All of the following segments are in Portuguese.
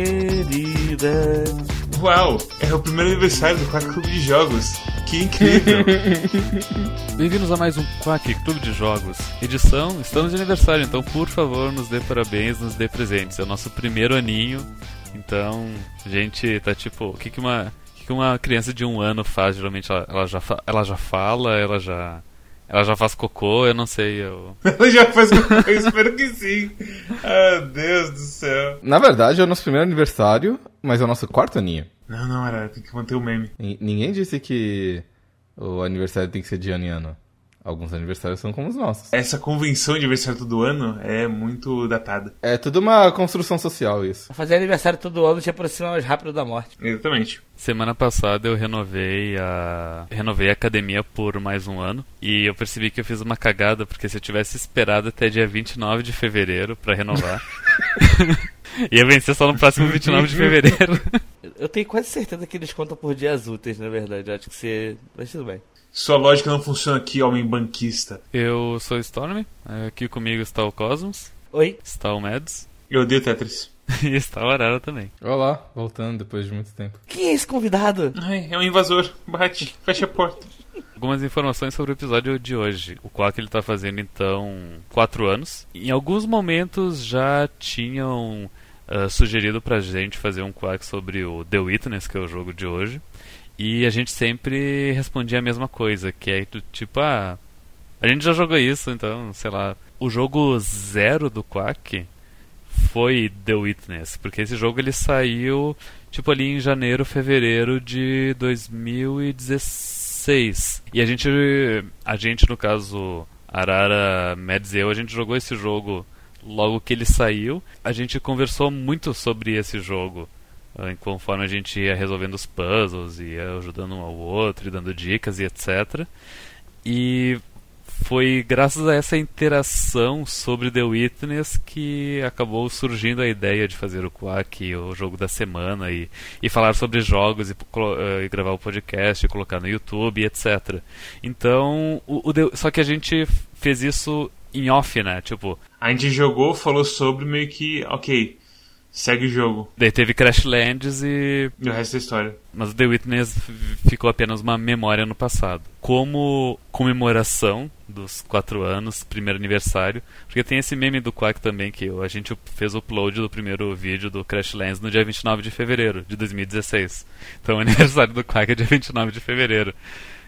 querida. Uau, é o primeiro aniversário do Quack Clube de Jogos. Que incrível! Bem-vindos a mais um Quack Clube de Jogos. Edição, estamos de aniversário, então por favor nos dê parabéns, nos dê presentes. É o nosso primeiro aninho, então a gente tá tipo, o que, que uma que, uma criança de um ano faz? Geralmente ela, ela já ela já fala, ela já ela já faz cocô, eu não sei, eu Ela já faz cocô, eu espero que sim. Ah, Deus do céu. Na verdade, é o nosso primeiro aniversário, mas é o nosso quarto aninho. Não, não, era, tem que manter o meme. Ni- Ninguém disse que o aniversário tem que ser de ano em ano. Alguns aniversários são como os nossos. Essa convenção de aniversário todo ano é muito datada. É tudo uma construção social isso. Fazer aniversário todo ano te aproxima mais rápido da morte. Exatamente. Semana passada eu renovei a renovei a academia por mais um ano e eu percebi que eu fiz uma cagada porque se eu tivesse esperado até dia 29 de fevereiro pra renovar, ia vencer só no próximo 29 de fevereiro. Eu tenho quase certeza que eles contam por dias úteis, na verdade. Eu acho que você. Mas tudo bem. Sua lógica não funciona aqui, homem banquista. Eu sou Storm, aqui comigo está o Cosmos, Oi? está o Mads Eu odeio Tetris. e está o Arara também. Olá, voltando depois de muito tempo. Quem é esse convidado? Ai, é um invasor. Bate, fecha a porta. Algumas informações sobre o episódio de hoje. O Quack ele tá fazendo então quatro anos. Em alguns momentos já tinham ah, sugerido pra gente fazer um Quack sobre o The Witness, que é o jogo de hoje. E a gente sempre respondia a mesma coisa, que é tipo, ah, a gente já jogou isso, então, sei lá. O jogo zero do Quack foi The Witness, porque esse jogo ele saiu tipo ali em janeiro, fevereiro de 2016. E a gente, a gente no caso Arara, Mads e eu, a gente jogou esse jogo logo que ele saiu. A gente conversou muito sobre esse jogo. Eh, Conforme a gente ia resolvendo os puzzles, ia ajudando um ao outro, e dando dicas e etc. E foi graças a essa interação sobre The Witness que acabou surgindo a ideia de fazer o Quack, o jogo da semana, e, e falar sobre jogos, e, eh, e gravar o podcast, e colocar no YouTube, etc. Então, o, o The- só que a gente fez isso em off, né? Tipo, A gente jogou, falou sobre meio que, ok, segue o jogo. daí teve Crashlands e E o resto é história. mas o The Witness ficou apenas uma memória no passado. Como comemoração dos quatro anos, primeiro aniversário, porque tem esse meme do Quack também, que a gente fez o upload do primeiro vídeo do Crashlands no dia 29 de fevereiro de 2016. Então o aniversário do Quack é dia 29 de fevereiro.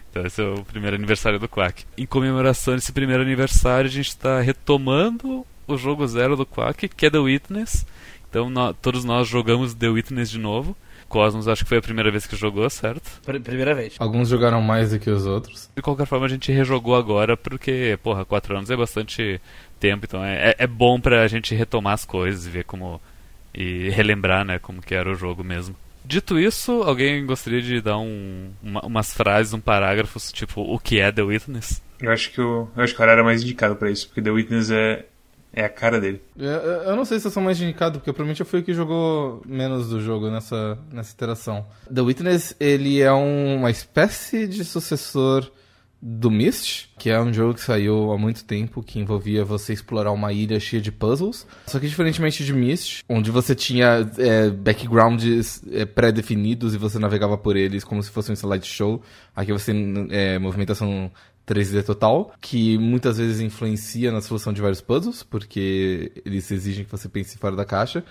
Então esse é o primeiro aniversário do Quack. Em comemoração desse primeiro aniversário, a gente está retomando o jogo zero do Quack, que é The Witness. Então nó- todos nós jogamos The Witness de novo. Cosmos acho que foi a primeira vez que jogou, certo? Pr- Primeira vez. Alguns jogaram mais do que os outros. De qualquer forma, a gente rejogou agora porque, porra, quatro anos é bastante tempo, então é, é- é bom pra gente retomar as coisas e ver como. e relembrar, né, como que era o jogo mesmo. Dito isso, alguém gostaria de dar um, uma- umas frases, um parágrafo, tipo, o que é The Witness? Eu acho que o, eu acho que o Arara é mais indicado pra isso, porque The Witness é, é a cara dele. Eu, eu- não sei se eu sou mais indicado, porque provavelmente eu fui o que jogou menos do jogo nessa, nessa interação. The Witness, ele é um- uma espécie de sucessor do Myst, que é um jogo que saiu há muito tempo, que envolvia você explorar uma ilha cheia de puzzles. Só que diferentemente de Myst, onde você tinha é, backgrounds é, pré-definidos e você navegava por eles como se fosse um slideshow, aqui você tem é, movimentação 3D total, que muitas vezes influencia na solução de vários puzzles, porque eles exigem que você pense fora da caixa.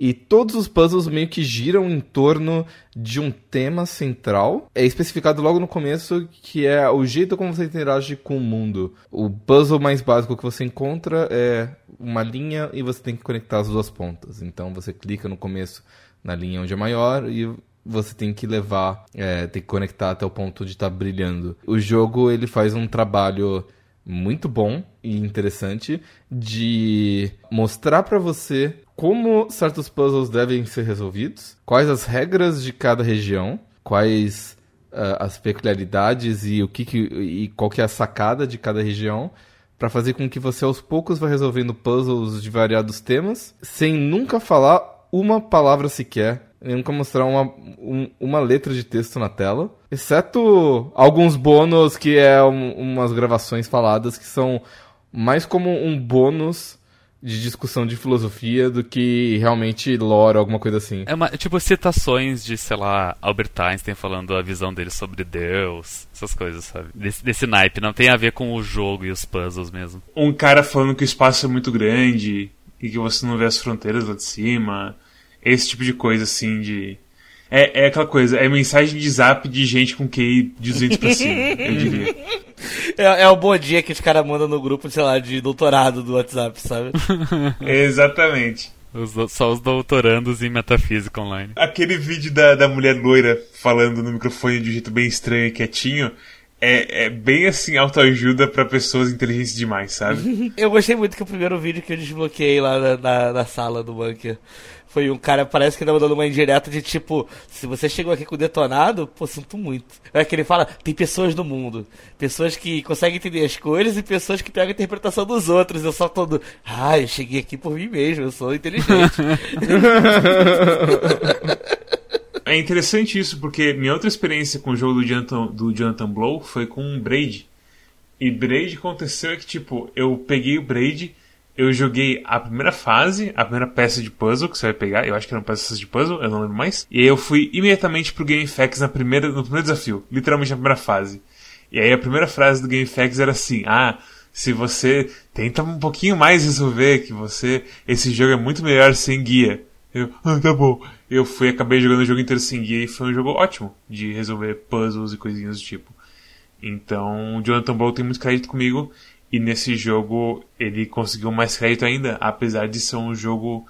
E todos os puzzles meio que giram em torno de um tema central. É especificado logo no começo que é o jeito como você interage com o mundo. O puzzle mais básico que você encontra é uma linha e você tem que conectar as duas pontas. Então você clica no começo na linha onde é maior e você tem que levar, é, tem que conectar até o ponto de estar brilhando. O jogo ele faz um trabalho muito bom e interessante de mostrar pra você como certos puzzles devem ser resolvidos, quais as regras de cada região, quais ah, as peculiaridades e o que, que e qual que é a sacada de cada região para fazer com que você aos poucos vá resolvendo puzzles de variados temas sem nunca falar uma palavra sequer nunca mostrou uma, um, uma letra de texto na tela. Exceto alguns bônus que é um, umas gravações faladas que são mais como um bônus de discussão de filosofia do que realmente lore, alguma coisa assim. É uma, tipo citações de, sei lá, Albert Einstein falando a visão dele sobre Deus, essas coisas, sabe? Desse, desse naipe, não tem a ver com o jogo e os puzzles mesmo. Um cara falando que o espaço é muito grande e que você não vê as fronteiras lá de cima. Esse tipo de coisa, assim, de. É, é aquela coisa, é mensagem de zap de gente com QI de 200 pra cima, eu diria. É, é o bom dia que os caras mandam no grupo, sei lá, de doutorado do WhatsApp, sabe? Exatamente. Os, só os doutorandos em metafísica online. Aquele vídeo da, da mulher loira falando no microfone de um jeito bem estranho e quietinho é, é bem assim autoajuda para pessoas inteligentes demais, sabe? eu gostei muito que o primeiro vídeo que eu desbloqueei lá na, na, na sala do bunker foi um cara, parece que tava dando uma indireta de tipo, se você chegou aqui com detonado, pô, sinto muito. É que ele fala, tem pessoas no mundo, pessoas que conseguem entender as coisas e pessoas que pegam a interpretação dos outros. Eu só todo, ah, eu cheguei aqui por mim mesmo, eu sou inteligente. É interessante isso, porque minha outra experiência com o jogo do Jonathan, do Jonathan Blow foi com o Braid. E Braid aconteceu é que, tipo, eu peguei o Braid, eu joguei a primeira fase, a primeira peça de puzzle que você vai pegar, eu acho que eram peças de puzzle, eu não lembro mais. E aí eu fui imediatamente pro GameFAQs na primeira, no primeiro desafio, literalmente na primeira fase. E aí a primeira frase do GameFAQs era assim: Ah, se você tenta um pouquinho mais resolver, que você. Esse jogo é muito melhor sem guia. Eu, ah, tá bom. Eu fui acabei jogando o jogo inteiro sem guia e foi um jogo ótimo de resolver puzzles e coisinhas do tipo. Então, Jonathan Blow tem muito crédito comigo e nesse jogo ele conseguiu mais crédito ainda, apesar de ser um jogo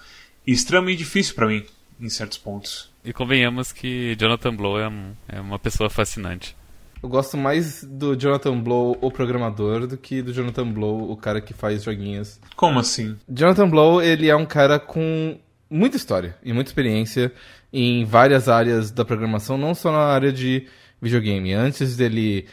extremamente difícil para mim em certos pontos. E convenhamos que Jonathan Blow é, um, é uma pessoa fascinante. Eu gosto mais do Jonathan Blow, o programador, do que do Jonathan Blow, o cara que faz joguinhos. Como assim? Jonathan Blow, ele é um cara com muita história e muita experiência em várias áreas da programação, não só na área de videogame. Antes dele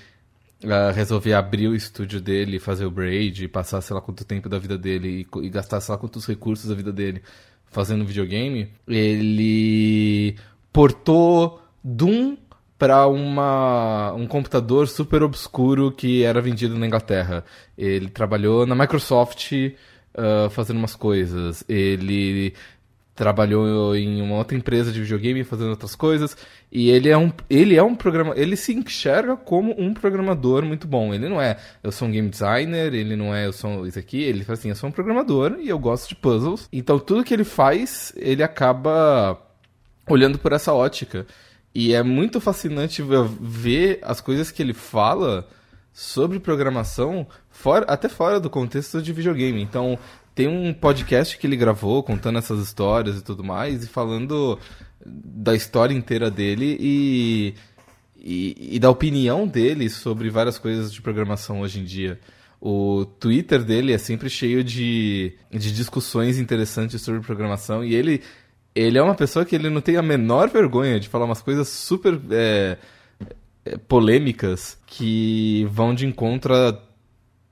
resolver abrir o estúdio dele, fazer o braid, passar sei lá quanto tempo da vida dele e, e gastar sei lá quantos recursos da vida dele fazendo videogame, ele portou Doom para uma um computador super obscuro que era vendido na Inglaterra. Ele trabalhou na Microsoft uh, fazendo umas coisas. Ele trabalhou em uma outra empresa de videogame fazendo outras coisas e ele é um ele é um programa ele se enxerga como um programador muito bom. Ele não é eu sou um game designer ele não é eu sou isso aqui ele fala assim eu sou um programador e eu gosto de puzzles então tudo que ele faz ele acaba olhando por essa ótica. E é muito fascinante ver as coisas que ele fala sobre programação fora, até fora do contexto de videogame. Então tem um podcast que ele gravou contando essas histórias e tudo mais, e falando da história inteira dele e, e, e, da opinião dele sobre várias coisas de programação hoje em dia. O Twitter dele é sempre cheio de, de discussões interessantes sobre programação e ele, ele é uma pessoa que ele não tem a menor vergonha de falar umas coisas super é, é polêmicas que vão de encontro a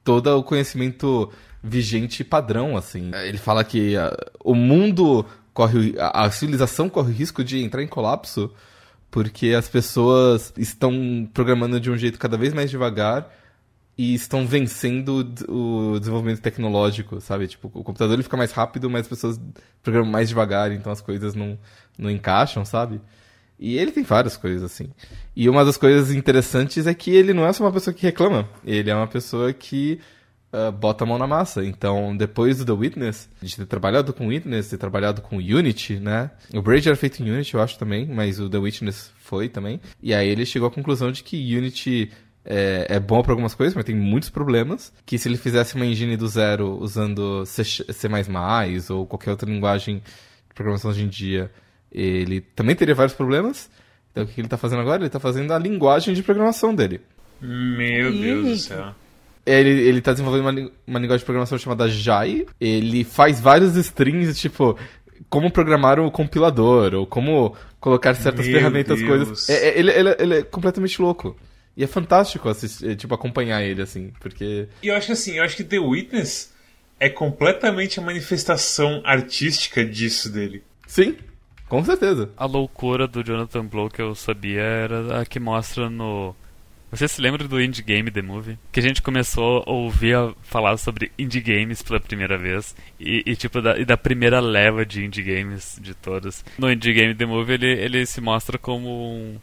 todo o conhecimento vigente padrão, assim. Ele fala que uh, o mundo corre. A, a civilização corre o risco de entrar em colapso porque as pessoas estão programando de um jeito cada vez mais devagar e estão vencendo o desenvolvimento tecnológico, sabe? Tipo, o computador ele fica mais rápido, mas as pessoas programam mais devagar, então as coisas não, não encaixam, sabe? E ele tem várias coisas assim. E uma das coisas interessantes é que ele não é só uma pessoa que reclama, ele é uma pessoa que uh, bota a mão na massa. Então, depois do The Witness, de ter trabalhado com Witness, ter trabalhado com Unity, né? O Braid era feito em Unity, eu acho também, mas o The Witness foi também. E aí ele chegou à conclusão de que Unity é, é, bom para algumas coisas, mas tem muitos problemas. Que se ele fizesse uma engine do zero usando C, C++ ou qualquer outra linguagem de programação hoje em dia, ele também teria vários problemas. Então o que ele está fazendo agora? Ele está fazendo a linguagem de programação dele. Meu Deus do céu. Ele, ele tá desenvolvendo uma, uma linguagem de programação chamada Jai. Ele faz vários strings, tipo, como programar o compilador, ou como colocar certas Meu ferramentas, Deus. coisas. É, é, ele, ele, ele é completamente louco. E é fantástico assistir, tipo, acompanhar ele, assim, porque. E eu acho que assim, eu acho que The Witness é completamente a manifestação artística disso dele. Sim, Com certeza. A loucura do Jonathan Blow que eu sabia era a que mostra no. Você se lembra do Indie Game The Movie? Que a gente começou a ouvir a falar sobre indie games pela primeira vez. E, e tipo, da, e da primeira leva de indie games de todas. No Indie Game The Movie ele, ele se mostra como um,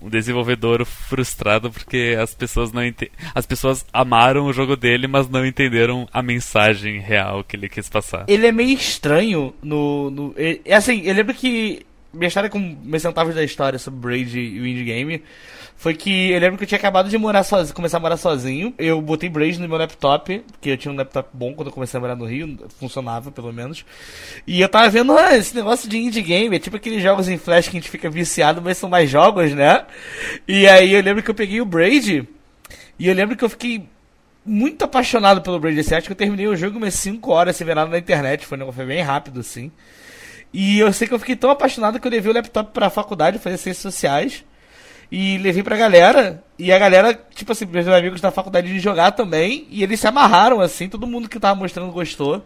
um desenvolvedor frustrado porque as pessoas não ente... as pessoas amaram o jogo dele, mas não entenderam a mensagem real que ele quis passar. Ele é meio estranho no. no é assim, eu lembro que minha história com meus centavos da história sobre Braid e o Indie Game foi que eu lembro que eu tinha acabado de morar sozinho, começar a morar sozinho. Eu botei Braid no meu laptop, porque eu tinha um laptop bom quando eu comecei a morar no Rio, funcionava pelo menos. E eu tava vendo ah, esse negócio de indie game, é tipo aqueles jogos em flash que a gente fica viciado, mas são mais jogos, né? E aí eu lembro que eu peguei o Braid e eu lembro que eu fiquei muito apaixonado pelo Braid assim, acho que eu terminei o jogo umas 5 horas sem ver nada na internet, foi, foi bem rápido assim. E eu sei que eu fiquei tão apaixonado que eu levei o laptop pra faculdade fazer ciências sociais. E levei pra galera. E a galera, tipo assim, meus amigos da faculdade de jogar também. E eles se amarraram, assim. Todo mundo que tava mostrando gostou.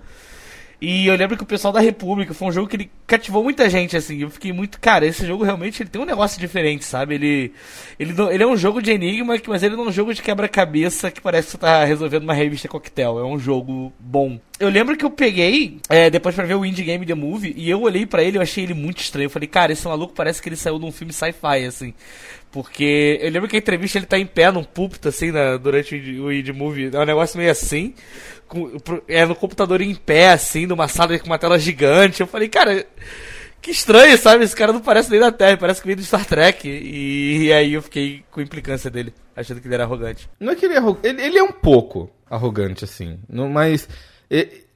E eu lembro que o pessoal da República foi um jogo que ele cativou muita gente, assim. Eu fiquei muito, cara, esse jogo realmente ele tem um negócio diferente, sabe? Ele, ele, ele é um jogo de enigma, mas ele não é um jogo de quebra-cabeça que parece que você tá resolvendo uma revista coquetel. É um jogo bom. Eu lembro que eu peguei, é, depois pra ver o Indie Game The Movie, e eu olhei para ele e achei ele muito estranho. Eu falei, cara, esse maluco parece que ele saiu de um filme sci-fi, assim. Porque eu lembro que a entrevista ele tá em pé num púlpito, assim, na, durante o Indie Movie. É um negócio meio assim com, é no computador em pé, assim, numa sala com uma tela gigante. Eu falei, cara, que estranho, sabe? Esse cara não parece nem da Terra, parece que veio do Star Trek. E, e, aí eu fiquei com implicância dele, achando que ele era arrogante. Não é que ele é arrogante, ele, ele, é um pouco arrogante, assim. Não, mas ele,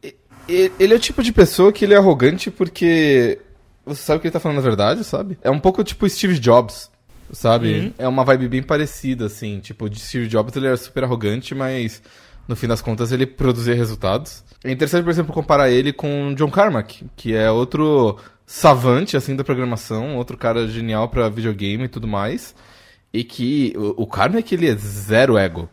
ele é o tipo de pessoa que ele é arrogante porque você sabe que ele tá falando a verdade, sabe? É um pouco tipo Steve Jobs. Sabe? Uhum. É uma vibe bem parecida, assim. Tipo, de Steve Jobs ele era super arrogante, mas no fim das contas, ele produzir resultados. É interessante, por exemplo, comparar ele com John Carmack, que é outro savante, assim, da programação, outro cara genial para videogame e tudo mais. E que o, o Carmack, ele é zero ego.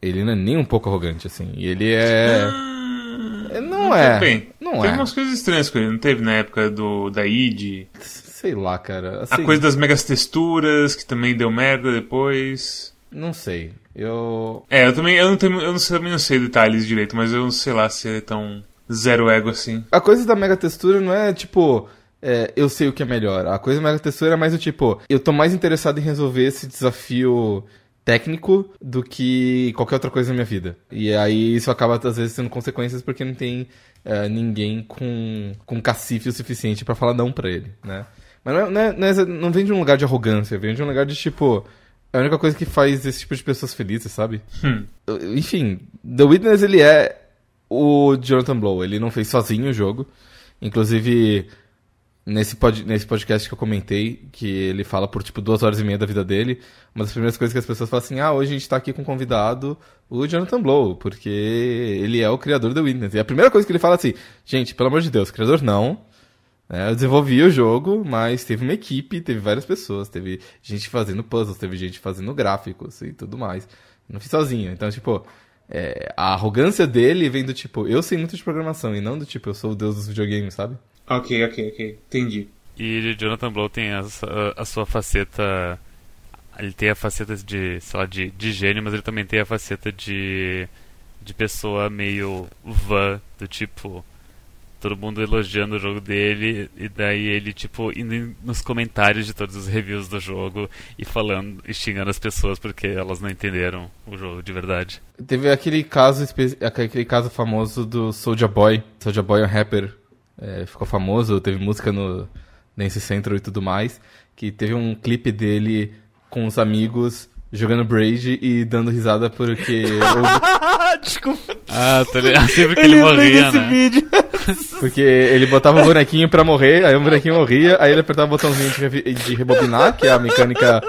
Ele não é nem um pouco arrogante, assim. E ele é... Ah, não é. Bem, não teve é. umas coisas estranhas com ele, não teve na época do da id? Sei lá, cara. Assim, a coisa das megas texturas, que também deu merda depois. Não sei. Eu. É, eu também eu não, tenho, eu não, também não sei detalhes direito, mas eu não sei lá se é tão zero ego assim. A coisa da mega textura não é tipo. É, eu sei o que é melhor. A coisa da mega textura é mais o tipo, eu tô mais interessado em resolver esse desafio técnico do que qualquer outra coisa na minha vida. E aí isso acaba às vezes tendo consequências porque não tem é, ninguém com, com cacife o suficiente para falar não pra ele, né? Mas não, é, não, é, não, é, não, vem de um lugar de arrogância, vem de um lugar de tipo, é a única coisa que faz esse tipo de pessoas felizes, sabe? Hum. Enfim, The Witness ele é o Jonathan Blow. Ele não fez sozinho o jogo. Inclusive, nesse, pod, nesse podcast que eu comentei, que ele fala por tipo duas horas e meia da vida dele, uma das primeiras coisas que as pessoas falam assim: ah, hoje a gente tá aqui com um convidado, o Jonathan Blow, porque ele é o criador da Witness. E a primeira coisa que ele fala é assim: gente, pelo amor de Deus, criador não. É, eu desenvolvi o jogo, mas teve uma equipe, teve várias pessoas, teve gente fazendo puzzles, teve gente fazendo gráficos e tudo mais. não fiz sozinho. Então, tipo, é, a arrogância dele vem do tipo, eu sei muito de programação, e não do tipo, eu sou o deus dos videogames, sabe? Ok, ok, ok. Entendi. E Jonathan Blow tem a, a, a sua faceta. Ele tem a faceta de, sei lá, de, de gênio, mas ele também tem a faceta de. de pessoa meio van, do tipo todo mundo elogiando o jogo dele, e daí ele, tipo, indo nos comentários de todos os reviews do jogo e falando, e xingando as pessoas porque elas não entenderam o jogo de verdade. Teve aquele caso, aquele caso famoso do Soulja Boy, Soulja Boy é um rapper, é, ficou famoso, teve música no Dance Central e tudo mais, que teve um clipe dele com os amigos jogando Braid e dando risada porque. Desculpa. Ah, tô ligado. Sempre que ele, ele morria, né? Vídeo. Porque ele botava o bonequinho pra morrer, aí o bonequinho morria, aí ele apertava o botãozinho de, de rebobinar, que é a mecânica.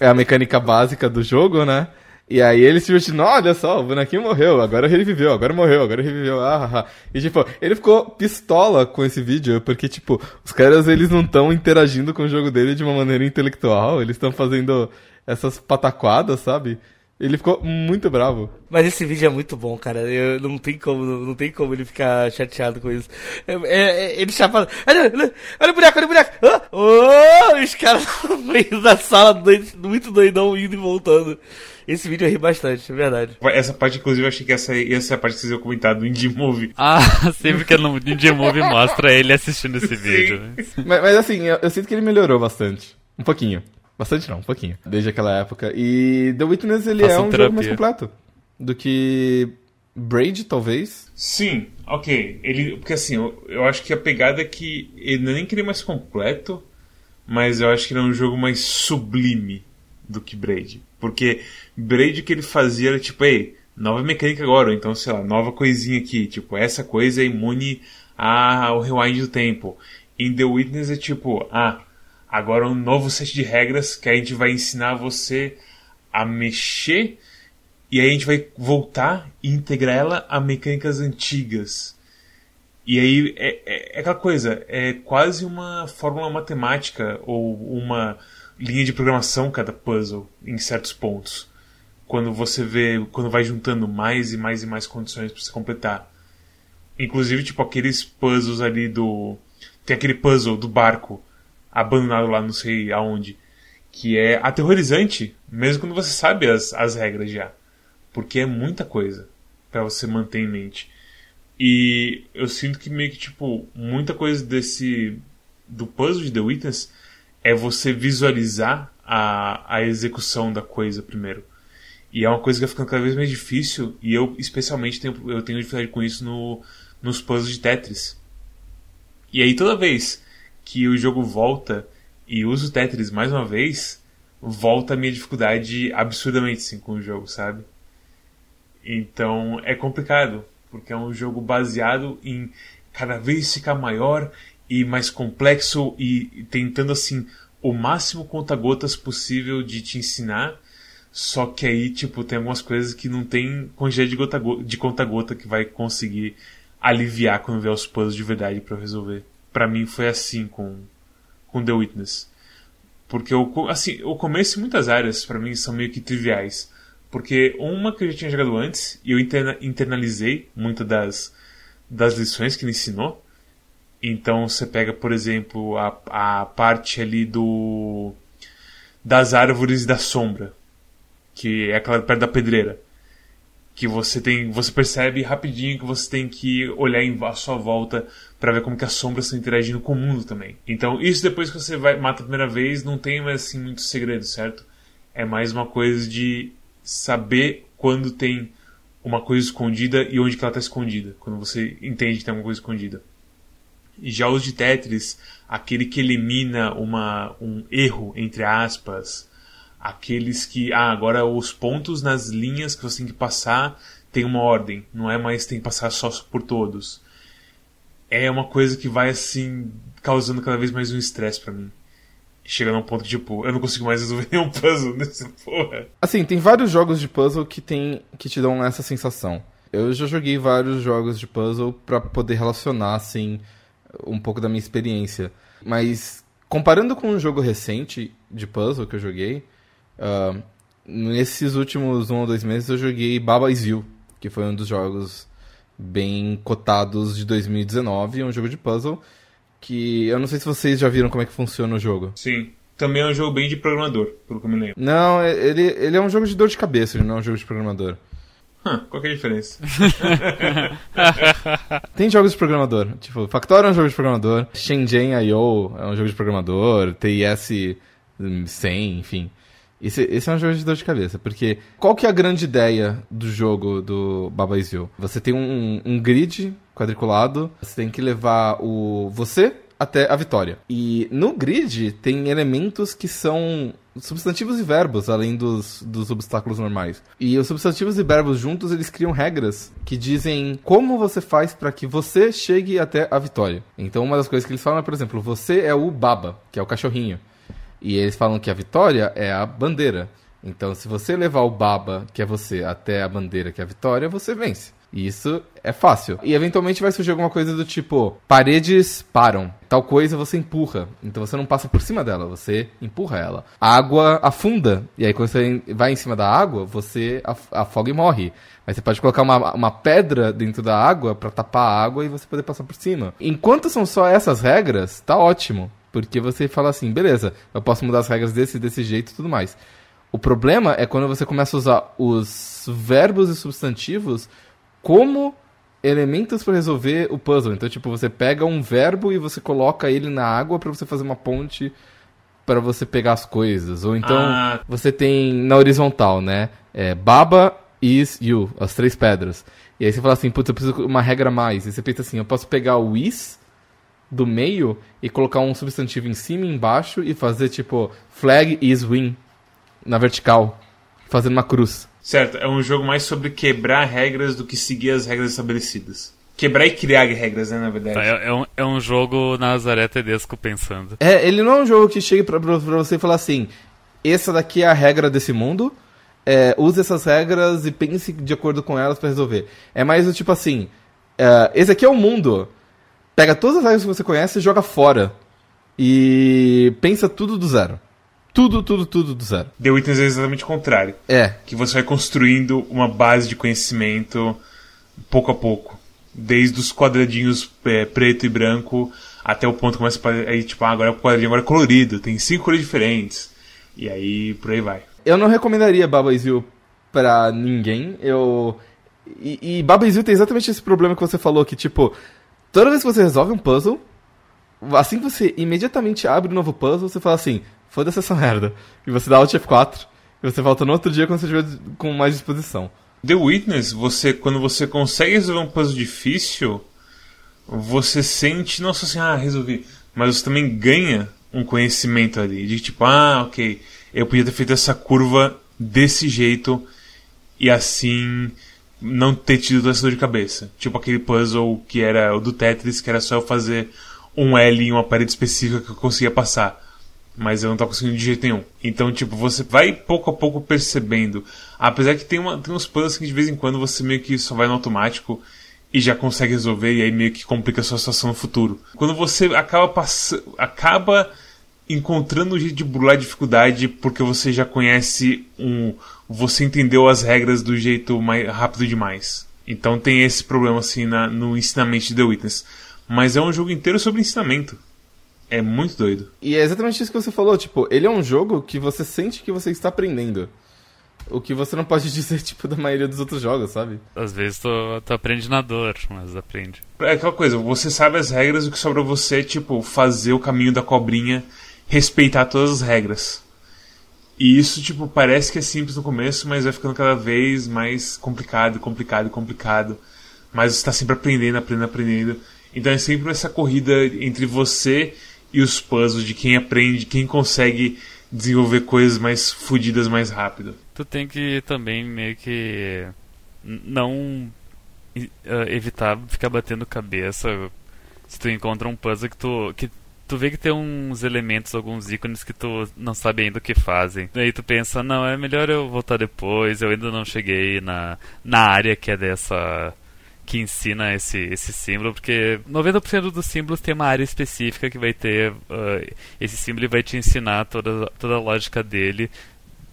É a mecânica básica do jogo, né? E aí ele se divertindo, olha só, o bonequinho morreu, agora ele viveu, agora morreu, agora ele viveu, ah, ah, ah. E tipo, ele ficou pistola com esse vídeo, porque tipo, os caras eles não estão interagindo com o jogo dele de uma maneira intelectual, eles estão fazendo essas pataquadas, sabe? Ele ficou muito bravo. Mas esse vídeo é muito bom, cara. Eu, não, tem como, não tem como ele ficar chateado com isso. É, é, é ele chapa. Olha, olha, olha o boneco, olha o boneco. Oh, oh, os caras no meio da sala, doido, muito doidão, indo e voltando. Esse vídeo eu ri bastante, é verdade. Essa parte, inclusive, eu achei que essa, essa é a parte que vocês iam comentar do Indie Movie. Ah, sempre que no Indie Movie mostra ele assistindo esse vídeo. Né? Mas, mas, assim, eu, eu sinto que ele melhorou bastante. Um pouquinho. Bastante não, um pouquinho. Desde aquela época. E The Witness, ele Faço é um terapia. jogo mais completo. Do que Braid, talvez. Sim, ok. Ele, porque assim, eu, eu acho que a pegada é que ele não é nem queria mais completo, mas eu acho que ele é um jogo mais sublime do que Braid. Porque Braid que ele fazia era tipo, ei, nova mecânica agora, então sei lá, nova coisinha aqui, tipo, essa coisa é imune ao rewind do tempo. Em The Witness é tipo, ah, agora um novo set de regras que a gente vai ensinar você a mexer e aí a gente vai voltar e integrar ela a mecânicas antigas. E aí é, é, é, aquela coisa, é quase uma fórmula matemática ou uma linha de programação cada puzzle em certos pontos. Quando você vê, quando vai juntando mais e mais e mais condições para você completar. Inclusive, tipo, aqueles puzzles ali do. Tem aquele puzzle do barco abandonado lá não sei aonde, que é aterrorizante, mesmo quando você sabe as, as regras já, porque é muita coisa para você manter em mente. E eu sinto que meio que tipo muita coisa desse do puzzle de The Witness é você visualizar a, a execução da coisa primeiro. E é uma coisa que vai ficando cada vez mais difícil, e eu especialmente tenho, eu tenho dificuldade com isso no, nos puzzles de Tetris. E aí toda vez que o jogo volta e usa o Tetris mais uma vez, volta a minha dificuldade absurdamente sim com o jogo, sabe? Então é complicado, porque é um jogo baseado em cada vez ficar maior e mais complexo e tentando assim o máximo conta-gotas possível de te ensinar. Só que aí, tipo, tem algumas coisas que não tem quantidade de, de conta-gota que vai conseguir aliviar quando vier os puzzles de verdade para resolver para mim foi assim com com The Witness. Porque o assim, o começo em muitas áreas para mim são meio que triviais. Porque uma que eu já tinha jogado antes e eu interna, internalizei muitas das das lições que ele ensinou. Então você pega, por exemplo, a, a parte ali do das árvores da sombra, que é aquela perto da pedreira que você tem, você percebe rapidinho que você tem que olhar em à sua volta para ver como que as sombras estão interagindo com o mundo também. Então, isso depois que você vai mata a primeira vez, não tem mais assim muito segredo, certo? É mais uma coisa de saber quando tem uma coisa escondida e onde que ela está escondida, quando você entende que tem uma coisa escondida. E já os de Tetris, aquele que elimina uma, um erro, entre aspas, aqueles que, ah, agora os pontos nas linhas que você tem que passar tem uma ordem, não é mais tem que passar só por todos. É uma coisa que vai assim causando cada vez mais um estresse para mim. Chega num ponto que, tipo, eu não consigo mais resolver nenhum puzzle nessa porra. Assim, tem vários jogos de puzzle que tem que te dão essa sensação. Eu já joguei vários jogos de puzzle para poder relacionar assim um pouco da minha experiência. Mas comparando com um jogo recente de puzzle que eu joguei, Uh, nesses últimos um ou dois meses eu joguei Baba Is You, que foi um dos jogos bem cotados de 2019, um jogo de puzzle que eu não sei se vocês já viram como é que funciona o jogo. Sim. Também é um jogo bem de programador, pelo que eu me lembro. Não, ele, ele é um jogo de dor de cabeça, ele não é um jogo de programador. Huh, qual que é a diferença? Tem jogos de programador. Tipo, Factor é um jogo de programador. Shenzhen I.O. é um jogo de programador. TIS 100, enfim. Esse, esse é um jogo de dor de cabeça, porque qual que é a grande ideia do jogo do Baba Is You? Você tem um, um grid quadriculado, você tem que levar o você até a vitória. E no grid tem elementos que são substantivos e verbos, além dos, dos obstáculos normais. E os substantivos e verbos juntos, eles criam regras que dizem como você faz para que você chegue até a vitória. Então, uma das coisas que eles falam é, por exemplo, você é o baba, que é o cachorrinho. E eles falam que a vitória é a bandeira. Então, se você levar o baba, que é você, até a bandeira, que é a vitória, você vence. E isso é fácil. E eventualmente vai surgir alguma coisa do tipo: paredes param, tal coisa você empurra. Então você não passa por cima dela, você empurra ela. A água afunda, e aí quando você vai em cima da água, você afoga e morre. Mas você pode colocar uma, uma pedra dentro da água para tapar a água e você poder passar por cima. Enquanto são só essas regras, tá ótimo. Porque você fala assim, beleza, eu posso mudar as regras desse desse jeito e tudo mais. O problema é quando você começa a usar os verbos e substantivos como elementos para resolver o puzzle. Então, tipo, você pega um verbo e você coloca ele na água para você fazer uma ponte para você pegar as coisas. Ou então ah. você tem na horizontal, né? É, Baba is you, as três pedras. E aí você fala assim, putz, eu preciso de uma regra a mais. E você pensa assim, eu posso pegar o is do meio e colocar um substantivo em cima e embaixo e fazer tipo flag is win na vertical, fazendo uma cruz. Certo, é um jogo mais sobre quebrar regras do que seguir as regras estabelecidas. Quebrar e criar regras, né, na verdade. É, é, um, é um jogo Nazaré Tedesco pensando. É, ele não é um jogo que chega pra, pra você e falar assim: essa daqui é a regra desse mundo, é, use essas regras e pense de acordo com elas para resolver. É mais do tipo assim: é, esse aqui é o mundo. Pega todas as regras que você conhece e joga fora. E pensa tudo do zero. Tudo, tudo, tudo do zero. The Witness é exatamente o contrário. É. Que você vai construindo uma base de conhecimento pouco a pouco. Desde os quadradinhos é, preto e branco até o ponto que começa a aí, tipo, ah, agora o quadradinho agora é colorido, tem cinco cores diferentes. E aí por aí vai. Eu não recomendaria Baba You pra ninguém. Eu. E, e Baba You tem exatamente esse problema que você falou, que tipo, toda vez que você resolve um puzzle, assim que você imediatamente abre um novo puzzle, você fala assim, foda-se essa merda. E você dá Alt F4 e você volta no outro dia quando você estiver com mais disposição. The Witness, você quando você consegue resolver um puzzle difícil, você sente, não só assim, ah, resolvi, mas você também ganha um conhecimento ali, de tipo, ah, ok, eu podia ter feito essa curva desse jeito e assim não ter tido essa dor de cabeça. Tipo aquele puzzle que era o do Tetris, que era só eu fazer um L em uma parede específica que eu conseguia passar mas eu não tô conseguindo de jeito nenhum. Então, tipo, você vai pouco a pouco percebendo. Apesar que tem, uma, tem uns puzzles que de vez em quando você meio que só vai no automático e já consegue resolver e aí meio que complica a sua situação no futuro. Quando você acaba passando. acaba encontrando um jeito de burlar a dificuldade porque você já conhece um. você entendeu as regras do jeito mais rápido demais. Então tem esse problema assim na, no ensinamento de The Witness. Mas é um jogo inteiro sobre ensinamento. É muito doido. E é exatamente isso que você falou, tipo, ele é um jogo que você sente que você está aprendendo. O que você não pode dizer, tipo, da maioria dos outros jogos, sabe? Às vezes tu, tu aprende na dor, mas aprende. É aquela coisa, você sabe as regras, o que sobra você, tipo, fazer o caminho da cobrinha, respeitar todas as regras. E isso, tipo, parece que é simples no começo, mas vai ficando cada vez mais complicado, complicado, complicado. Mas você está sempre aprendendo, aprendendo, aprendendo. Então é sempre essa corrida entre você e os puzzles de quem aprende, quem consegue desenvolver coisas mais fodidas mais rápido. Tu tem que também meio que não uh, evitar ficar batendo cabeça se tu encontra um puzzle que tu que tu vê que tem uns elementos, alguns ícones que tu não sabe ainda o que fazem. Aí tu pensa, não, é melhor eu voltar depois, eu ainda não cheguei na, na área que é dessa que ensina esse, esse símbolo, porque 90% dos símbolos tem uma área específica que vai ter. Uh, esse símbolo vai te ensinar toda, toda a lógica dele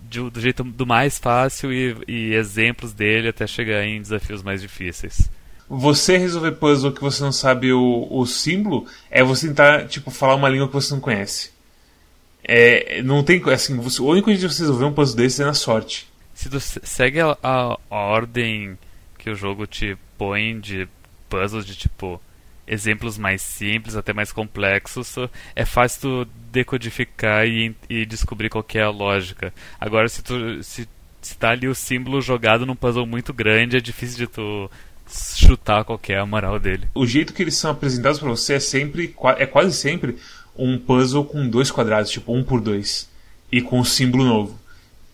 de, do jeito do mais fácil e, e exemplos dele até chegar em desafios mais difíceis você resolver puzzle que você não sabe o, o símbolo é você tentar tipo falar uma língua que você não conhece. É, não tem assim, você, o único jeito de você resolver um puzzle desse é na sorte. Se tu segue a, a, a ordem que o jogo te põe de puzzles de tipo exemplos mais simples até mais complexos, é fácil tu decodificar e, e descobrir qual é a lógica. Agora, se tu se, se tá ali o símbolo jogado num puzzle muito grande, é difícil de tu chutar qual a moral dele. O jeito que eles são apresentados para você é sempre, é quase sempre um puzzle com dois quadrados, tipo um por dois, e com um símbolo novo.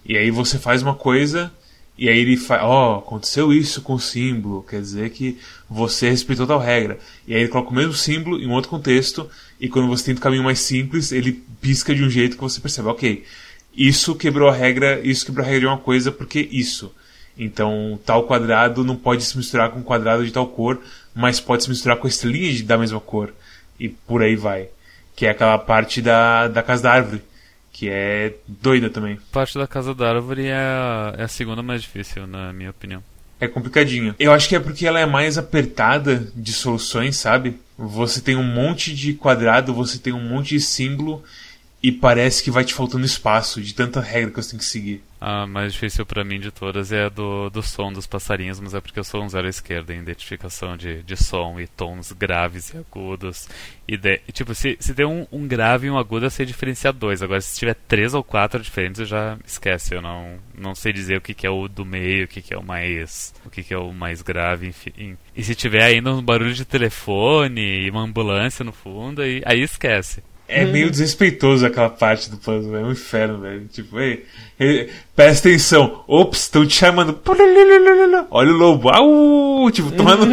E aí você faz uma coisa e aí ele fala, ó, oh, aconteceu isso com o símbolo, quer dizer que você respeitou tal regra. E aí ele coloca o mesmo símbolo em outro contexto, e quando você tenta um caminho mais simples, ele pisca de um jeito que você percebe, ok, isso quebrou a regra, isso quebrou a regra de uma coisa porque isso. Então, tal quadrado não pode se misturar com um quadrado de tal cor, mas pode se misturar com a estrelinha de, da mesma cor. E por aí vai. Que é aquela parte da, da casa da árvore, que é doida também. Parte da casa da árvore é a, é a segunda mais difícil, na minha opinião. É complicadinha. Eu acho que é porque ela é mais apertada de soluções, sabe? Você tem um monte de quadrado, você tem um monte de símbolo e parece que vai te faltando espaço de tanta regra que você tem que seguir. A mais difícil para mim de todas é a do, do som dos passarinhos, mas é porque eu sou um zero esquerda em identificação de, de som e tons graves e agudos. E, de, tipo, se, se tem um, um grave e um agudo, eu sei diferenciar dois. Agora, se tiver três ou quatro diferentes, eu já esquece. Eu não, não sei dizer o que, que é o do meio, o que, que é o mais. o que, que é o mais grave, enfim. E se tiver ainda um barulho de telefone e uma ambulância no fundo, aí, aí esquece. É meio desrespeitoso aquela parte do puzzle, é um inferno, velho. Tipo, ei, ei presta atenção. Ops, estão te chamando. Olha o lobo. Au! Tipo, tomando.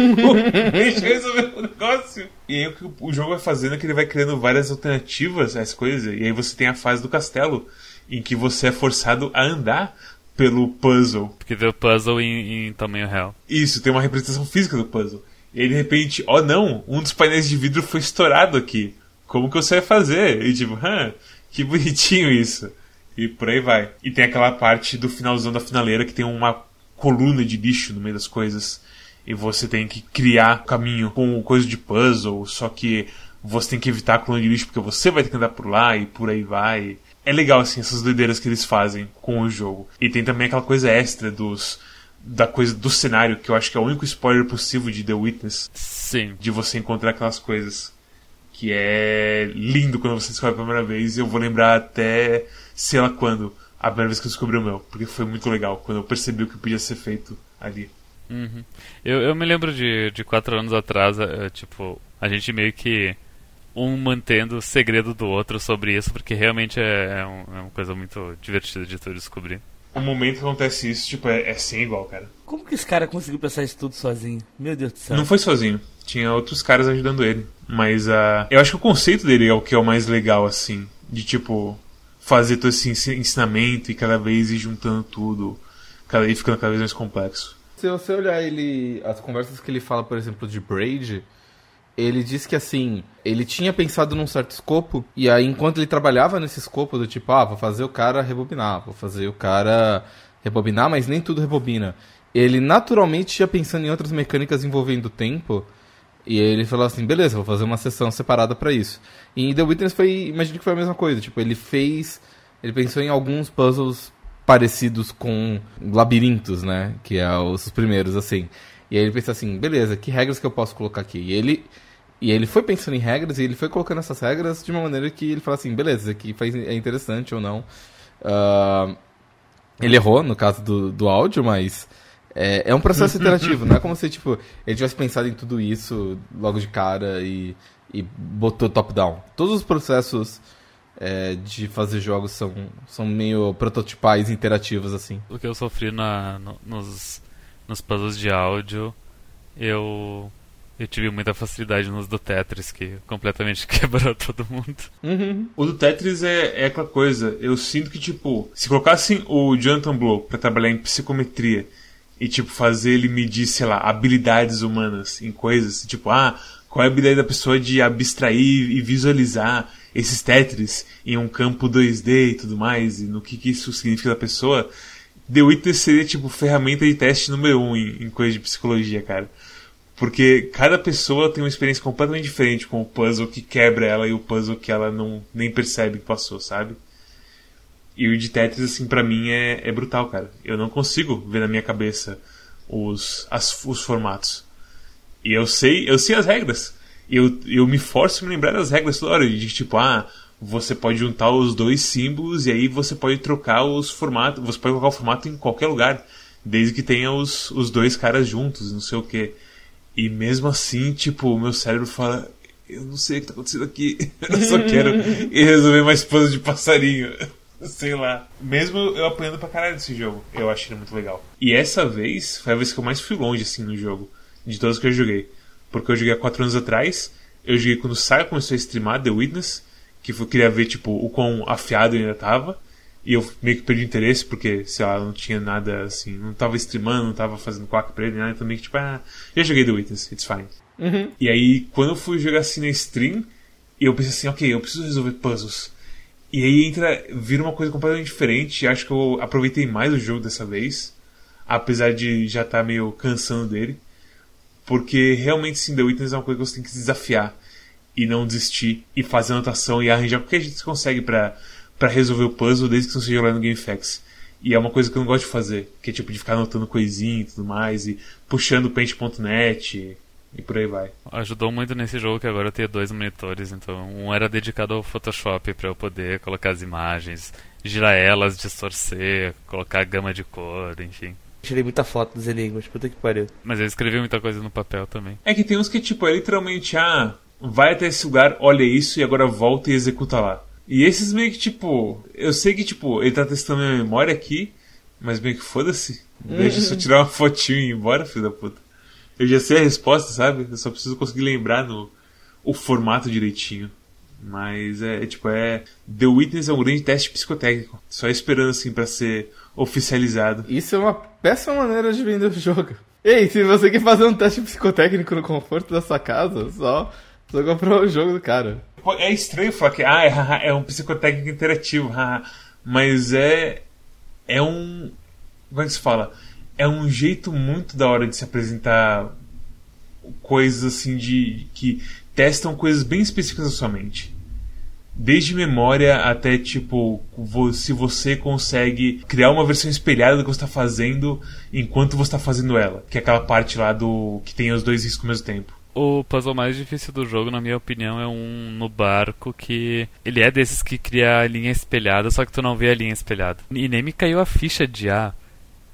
Deixa eu resolver o negócio. E aí o que o jogo vai fazendo é que ele vai criando várias alternativas às coisas. E aí você tem a fase do castelo, em que você é forçado a andar pelo puzzle. Porque tem o puzzle em, em tamanho real. Isso, tem uma representação física do puzzle. E aí de repente, oh não, um dos painéis de vidro foi estourado aqui como que você vai fazer? E tipo, hã, que bonitinho isso. E por aí vai. E tem aquela parte do finalzão da finaleira que tem uma coluna de lixo no meio das coisas. E você tem que criar caminho com coisa de puzzle, só que você tem que evitar a coluna de lixo porque você vai ter que andar por lá e por aí vai. É legal, assim, essas doideiras que eles fazem com o jogo. E tem também aquela coisa extra dos da coisa do cenário, que eu acho que é o único spoiler possível de The Witness. Sim. De você encontrar aquelas coisas que é lindo quando você descobre a primeira vez. E eu vou lembrar até, sei lá quando, a primeira vez que eu descobri o meu, porque foi muito legal quando eu percebi o que podia ser feito ali. Uhum. Eu, eu me lembro de, de quatro anos atrás, é, tipo, a gente meio que um mantendo o segredo do outro sobre isso, porque realmente é, é, um, é uma coisa muito divertida de tu descobrir. O momento que acontece isso, tipo, é, é sem igual, cara. Como que esse cara conseguiu pensar isso tudo sozinho? Meu Deus do céu. Não foi sozinho. Tinha outros caras ajudando ele. Mas uh, eu acho que o conceito dele é o que é o mais legal, assim. De tipo, fazer todo esse ensinamento e cada vez ir juntando tudo. Cada vez ficando cada vez mais complexo. Se você olhar ele. As conversas que ele fala, por exemplo, de Braid, ele diz que assim, ele tinha pensado num certo escopo, e aí enquanto ele trabalhava nesse escopo do tipo, ah, vou fazer o cara rebobinar, vou fazer o cara rebobinar, mas nem tudo rebobina. Ele naturalmente ia pensando em outras mecânicas envolvendo o tempo e ele falou assim, beleza, vou fazer uma sessão separada para isso. E The Witness foi, imagino que foi a mesma coisa, tipo, ele fez, ele pensou em alguns puzzles parecidos com labirintos, né, que é os primeiros assim. E aí ele pensou assim, beleza, que regras que eu posso colocar aqui? E ele e ele foi pensando em regras e ele foi colocando essas regras de uma maneira que ele falou assim, beleza, isso aqui faz, é interessante ou não. Uh, ele errou no caso do, do áudio, mas é, é um processo iterativo, não é como se tipo, ele tivesse pensado em tudo isso logo de cara e, e botou top-down. Todos os processos é, de fazer jogos são, são meio prototipais interativos, assim. O que eu sofri na, no, nos, nos puzzles de áudio, eu eu tive muita facilidade nos do Tetris, que completamente quebrou todo mundo. Uhum. O do Tetris é, é aquela coisa, eu sinto que, tipo, se colocassem o Jonathan Blow pra trabalhar em psicometria e, tipo, fazer ele medir, sei lá, habilidades humanas em coisas. Tipo, ah, qual é a habilidade da pessoa de abstrair e visualizar esses Tetris em um campo 2D e tudo mais, e no que, que isso significa da pessoa. The Witness seria, tipo, ferramenta de teste número um em, em de psicologia, cara. Porque cada pessoa tem uma experiência completamente diferente com o puzzle que quebra ela e o puzzle que ela não nem percebe que passou, sabe? E o de Tetris, assim, para mim é, é brutal, cara. Eu não consigo ver na minha cabeça os, as, os formatos. E eu sei, eu sei as regras. Eu, eu me forço a me lembrar das regras toda hora. De tipo, ah, você pode juntar os dois símbolos e aí você pode trocar os formatos. Você pode colocar o formato em qualquer lugar. Desde que tenha os, os dois caras juntos, não sei o que. E mesmo assim, tipo, o meu cérebro fala. Eu não sei o que tá acontecendo aqui. Eu só quero resolver mais puzzle de passarinho. Sei lá. Mesmo eu apanhando pra caralho desse jogo, eu achei ele muito legal. E essa vez foi a vez que eu mais fui longe, assim, no jogo. De todos que eu joguei. Porque eu joguei há 4 anos atrás. Eu joguei quando o Saga começou a streamar The Witness. Que eu queria ver, tipo, o quão afiado eu ainda tava. E eu meio que perdi interesse, porque, sei lá, não tinha nada assim, não tava streamando, não tava fazendo quack pra ele, nada, então meio que tipo, ah, já joguei The Witness, it's fine. Uhum. E aí, quando eu fui jogar assim na stream, eu pensei assim, ok, eu preciso resolver puzzles. E aí entra, vira uma coisa completamente diferente, acho que eu aproveitei mais o jogo dessa vez, apesar de já estar tá meio cansando dele. Porque realmente sim, The Witness é uma coisa que você tem que desafiar e não desistir e fazer anotação e arranjar qualquer jeito que você consegue pra, pra resolver o puzzle desde que você seja lá no GameFAQs. E é uma coisa que eu não gosto de fazer, que é tipo de ficar anotando coisinha e tudo mais, e puxando o paint.net e por aí vai. Ajudou muito nesse jogo que agora eu tenho dois monitores, então um era dedicado ao Photoshop para eu poder colocar as imagens, girar elas, distorcer, colocar gama de cor, enfim. Tirei muita foto dos enigmas, puta que pariu. Mas eu escrevi muita coisa no papel também. É que tem uns que tipo, é literalmente, ah, vai até esse lugar, olha isso e agora volta e executa lá. E esses meio que tipo, eu sei que tipo, ele tá testando minha memória aqui, mas meio que foda-se. Deixa eu só tirar uma fotinho e ir embora, filho da puta. Eu já sei a resposta, sabe? Eu só preciso conseguir lembrar no, o formato direitinho. Mas é, é, tipo, é. The Witness é um grande teste psicotécnico. Só esperando assim para ser oficializado. Isso é uma péssima maneira de vender o jogo. Ei, se você quer fazer um teste psicotécnico no conforto da sua casa, só, só comprar o jogo do cara. É estranho falar que ah, é, é um psicotécnico interativo, mas é. É um. Como é que se fala? É um jeito muito da hora de se apresentar coisas assim de. que testam coisas bem específicas da sua mente. Desde memória até tipo, se você consegue criar uma versão espelhada do que você está fazendo enquanto você está fazendo ela. Que é aquela parte lá do. que tem os dois riscos ao mesmo tempo. O puzzle mais difícil do jogo, na minha opinião, é um no barco que. Ele é desses que cria a linha espelhada, só que tu não vê a linha espelhada. E nem me caiu a ficha de ah,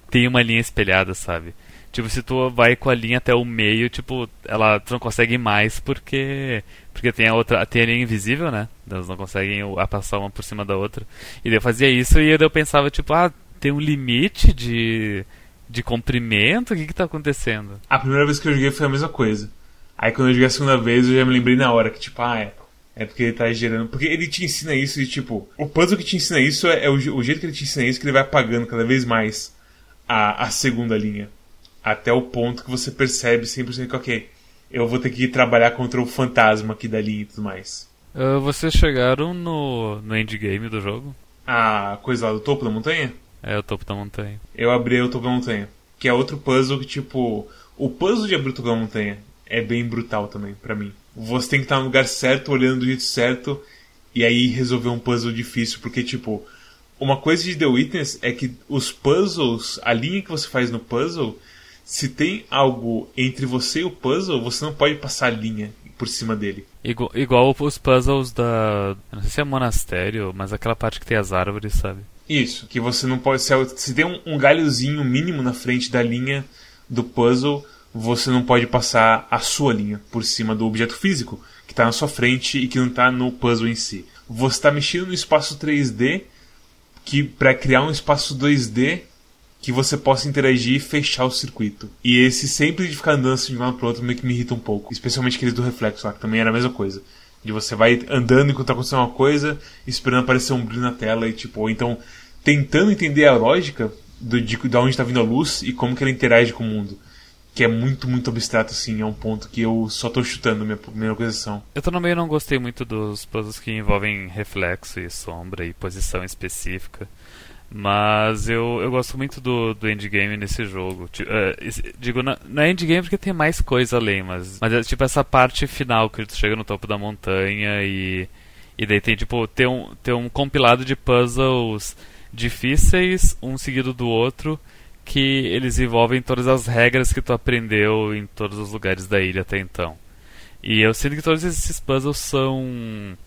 tem uma linha espelhada, sabe? Tipo, se tu vai com a linha até o meio, tipo, ela não consegue mais porque porque tem a outra, tem a linha invisível, né? Elas não conseguem passar uma por cima da outra. E eu fazia isso e eu pensava tipo, ah, tem um limite de de comprimento, o que que tá acontecendo? A primeira vez que eu joguei foi a mesma coisa. Aí quando eu joguei a segunda vez, eu já me lembrei na hora que tipo, ah, é, é porque ele tá gerando. Porque ele te ensina isso e, tipo, o puzzle que te ensina isso é, é o, o, jeito que ele te ensina isso que ele vai apagando cada vez mais a, a segunda linha até o ponto que você percebe 100% que, ok, eu vou ter que trabalhar contra o fantasma aqui dali e tudo mais. Uh, vocês chegaram no, no endgame do jogo? A coisa lá do topo da montanha? É, o topo da montanha. Eu abri o topo da montanha. Que é outro puzzle que, tipo. O puzzle de abrir o topo da montanha é bem brutal também, para mim. Você tem que estar no lugar certo, olhando do jeito certo, e aí resolver um puzzle difícil, porque, tipo. Uma coisa de The Witness é que os puzzles, a linha que você faz no puzzle, se tem algo entre você e o puzzle, você não pode passar a linha por cima dele. Igual, igual os puzzles da. Não sei se é monastério, mas aquela parte que tem as árvores, sabe? Isso, que você não pode. Se, se tem um, um galhozinho mínimo na frente da linha do puzzle, você não pode passar a sua linha por cima do objeto físico que está na sua frente e que não está no puzzle em si. Você está mexendo no espaço 3D que para criar um espaço 2D que você possa interagir e fechar o circuito. E esse sempre de ficar andando assim de um lado pro outro meio que me irrita um pouco. Especialmente aquele do reflexo lá, que também era a mesma coisa. De você vai andando enquanto tá acontecendo uma coisa, esperando aparecer um brilho na tela e tipo, ou então tentando entender a lógica do, de, de onde está vindo a luz e como que ela interage com o mundo. Que é muito, muito abstrato, assim, é um ponto que eu só tô chutando minha primeira posição. Eu também não gostei muito dos puzzles que envolvem reflexo e sombra e posição específica. Mas eu, eu gosto muito do, do endgame nesse jogo. Uh, digo, não é endgame porque tem mais coisa além, mas, mas é tipo essa parte final que tu chega no topo da montanha e, e daí tem tipo tem um, tem um compilado de puzzles difíceis, um seguido do outro, que eles envolvem todas as regras que tu aprendeu em todos os lugares da ilha até então. E eu sinto que todos esses puzzles são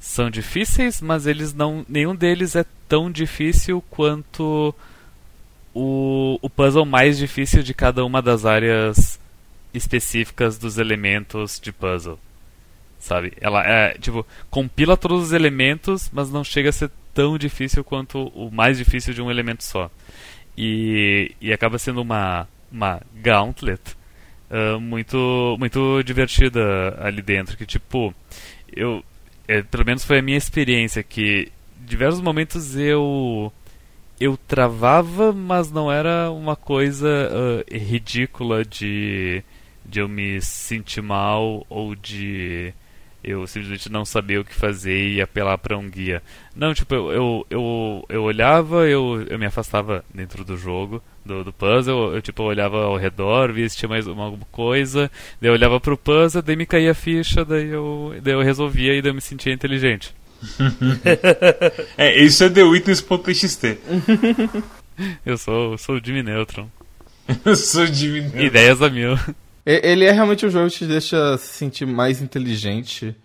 são difíceis, mas eles não nenhum deles é tão difícil quanto o, o puzzle mais difícil de cada uma das áreas específicas dos elementos de puzzle. Sabe? Ela é, tipo, compila todos os elementos, mas não chega a ser tão difícil quanto o mais difícil de um elemento só. E, e acaba sendo uma, uma gauntlet uh, muito, muito divertida ali dentro. Que, tipo, eu, é, pelo menos foi a minha experiência, que diversos momentos eu eu travava, mas não era uma coisa uh, ridícula de de eu me sentir mal ou de eu simplesmente não saber o que fazer e apelar para um guia. Não, tipo, eu, eu, eu, eu olhava, eu, eu me afastava dentro do jogo, do, do puzzle, eu tipo, eu olhava ao redor, via se tinha mais alguma coisa, daí eu olhava pro puzzle, daí me caía a ficha, daí eu, daí eu resolvia e daí eu me sentia inteligente. é, isso é The Witness.txt. eu sou, sou o Jimmy Neutron. eu sou o Jimmy Neutron. Ideias a mil. Ele é realmente um jogo que te deixa se sentir mais inteligente,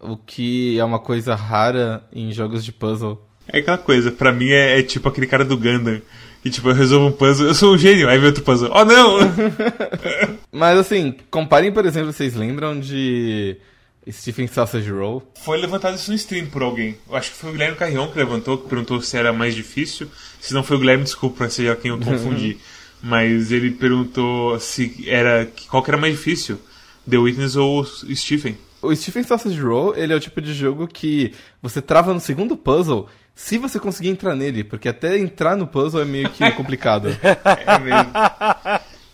o que é uma coisa rara em jogos de puzzle. É aquela coisa, pra mim é, é tipo aquele cara do Gundam. E tipo, eu resolvo um puzzle, eu sou um gênio, aí vem outro puzzle. Oh não! Mas assim, comparem, por exemplo, vocês lembram de Stephen Sausage Roll? Foi levantado isso no stream por alguém. Eu acho que foi o Guilherme Carrion que levantou, que perguntou se era mais difícil. Se não foi o Guilherme, desculpa, seja quem eu confundi. Mas ele perguntou se era qual que era mais difícil, The Witness ou Stephen. O Stephen Sausage Roll, ele é o tipo de jogo que você trava no segundo puzzle se você conseguir entrar nele, porque até entrar no puzzle é meio que complicado. é mesmo.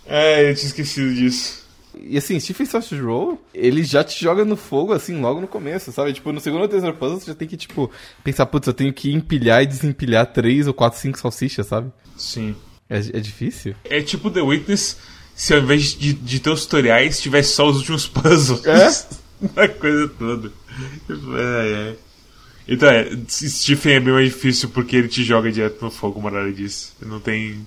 É, eu tinha esquecido disso. E assim, Stephen Sausage Roll, ele já te joga no fogo, assim, logo no começo, sabe? Tipo, no segundo ou terceiro puzzle, você já tem que, tipo, pensar, putz, eu tenho que empilhar e desempilhar três ou quatro, cinco salsichas, sabe? Sim. É, é difícil? É tipo The Witness se ao invés de, de ter os tutoriais tivesse só os últimos puzzles. É? A coisa toda. É, é. Então é, Stephen é bem mais difícil porque ele te joga direto no fogo, como a disse. Não tem.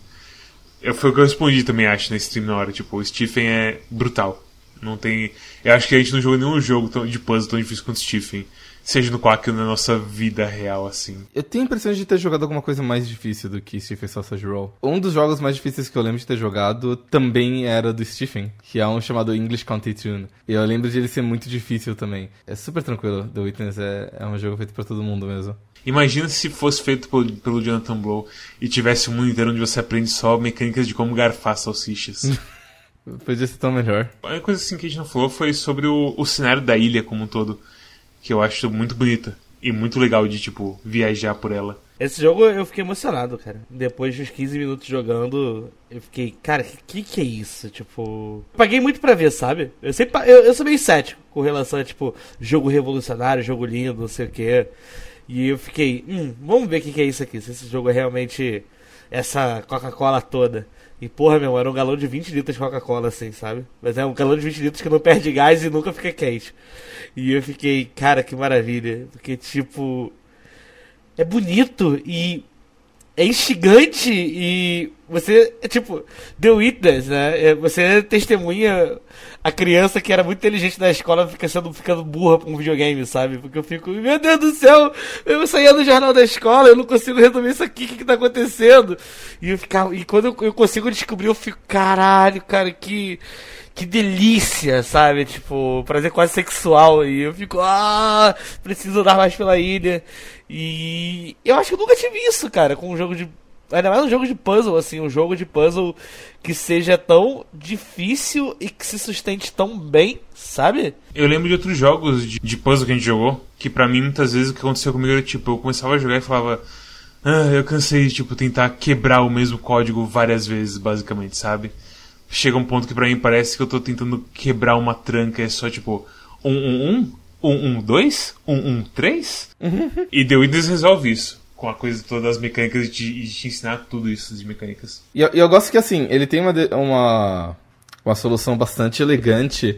Eu, foi o que eu respondi também, acho, na stream na hora. Tipo, o Stephen é brutal. Não tem. Eu acho que a gente não jogou nenhum jogo de puzzle tão difícil quanto Stephen seja no Quack na nossa vida real, assim. Eu tenho a impressão de ter jogado alguma coisa mais difícil do que Stephen Sausage Roll. Um dos jogos mais difíceis que eu lembro de ter jogado também era do Stephen, que é um chamado English County Tune. E eu lembro de ele ser muito difícil também. É super tranquilo. The Witness é, é um jogo feito para todo mundo mesmo. Imagina se fosse feito pelo, pelo Jonathan Blow e tivesse um mundo inteiro onde você aprende só mecânicas de como garfar salsichas. Podia ser tão melhor. A coisa assim que a gente não falou foi sobre o, o cenário da ilha como um todo que eu acho muito bonita e muito legal de, tipo, viajar por ela. Esse jogo eu fiquei emocionado, cara. Depois dos 15 minutos jogando, eu fiquei, cara, que, que é isso? Tipo, paguei muito pra ver, sabe? Eu sempre eu, eu sou meio cético com relação a, tipo, jogo revolucionário, jogo lindo, não sei o quê. E eu fiquei, hum, vamos ver o que, que é isso aqui, se esse jogo é realmente essa Coca-Cola toda. E porra, meu, era um galão de 20 litros de Coca-Cola, assim, sabe? Mas é um galão de 20 litros que não perde gás e nunca fica quente. E eu fiquei, cara, que maravilha. Porque, tipo. É bonito e. É instigante e. Você, é tipo, The Witness, né? É, você testemunha a criança que era muito inteligente na escola fica sendo, ficando burra com um videogame, sabe? Porque eu fico, meu Deus do céu, eu saía do jornal da escola, eu não consigo resolver isso aqui, o que, que tá acontecendo? E eu ficava, e quando eu, eu consigo descobrir, eu fico, caralho, cara, que que delícia, sabe? Tipo, prazer quase sexual. E eu fico, ah, preciso andar mais pela ilha. E eu acho que eu nunca tive isso, cara, com um jogo de. Ainda mais um jogo de puzzle, assim, um jogo de puzzle que seja tão difícil e que se sustente tão bem, sabe? Eu lembro de outros jogos de, de puzzle que a gente jogou, que para mim muitas vezes o que aconteceu comigo era tipo, eu começava a jogar e falava, ah, eu cansei de tipo, tentar quebrar o mesmo código várias vezes, basicamente, sabe? chega um ponto que para mim parece que eu tô tentando quebrar uma tranca, é só tipo 111, 112, 113 e The Witness resolve isso. Com a coisa todas as mecânicas e te, te, ensinar tudo isso de mecânicas. E eu, eu gosto que assim, ele tem uma, uma, uma solução bastante elegante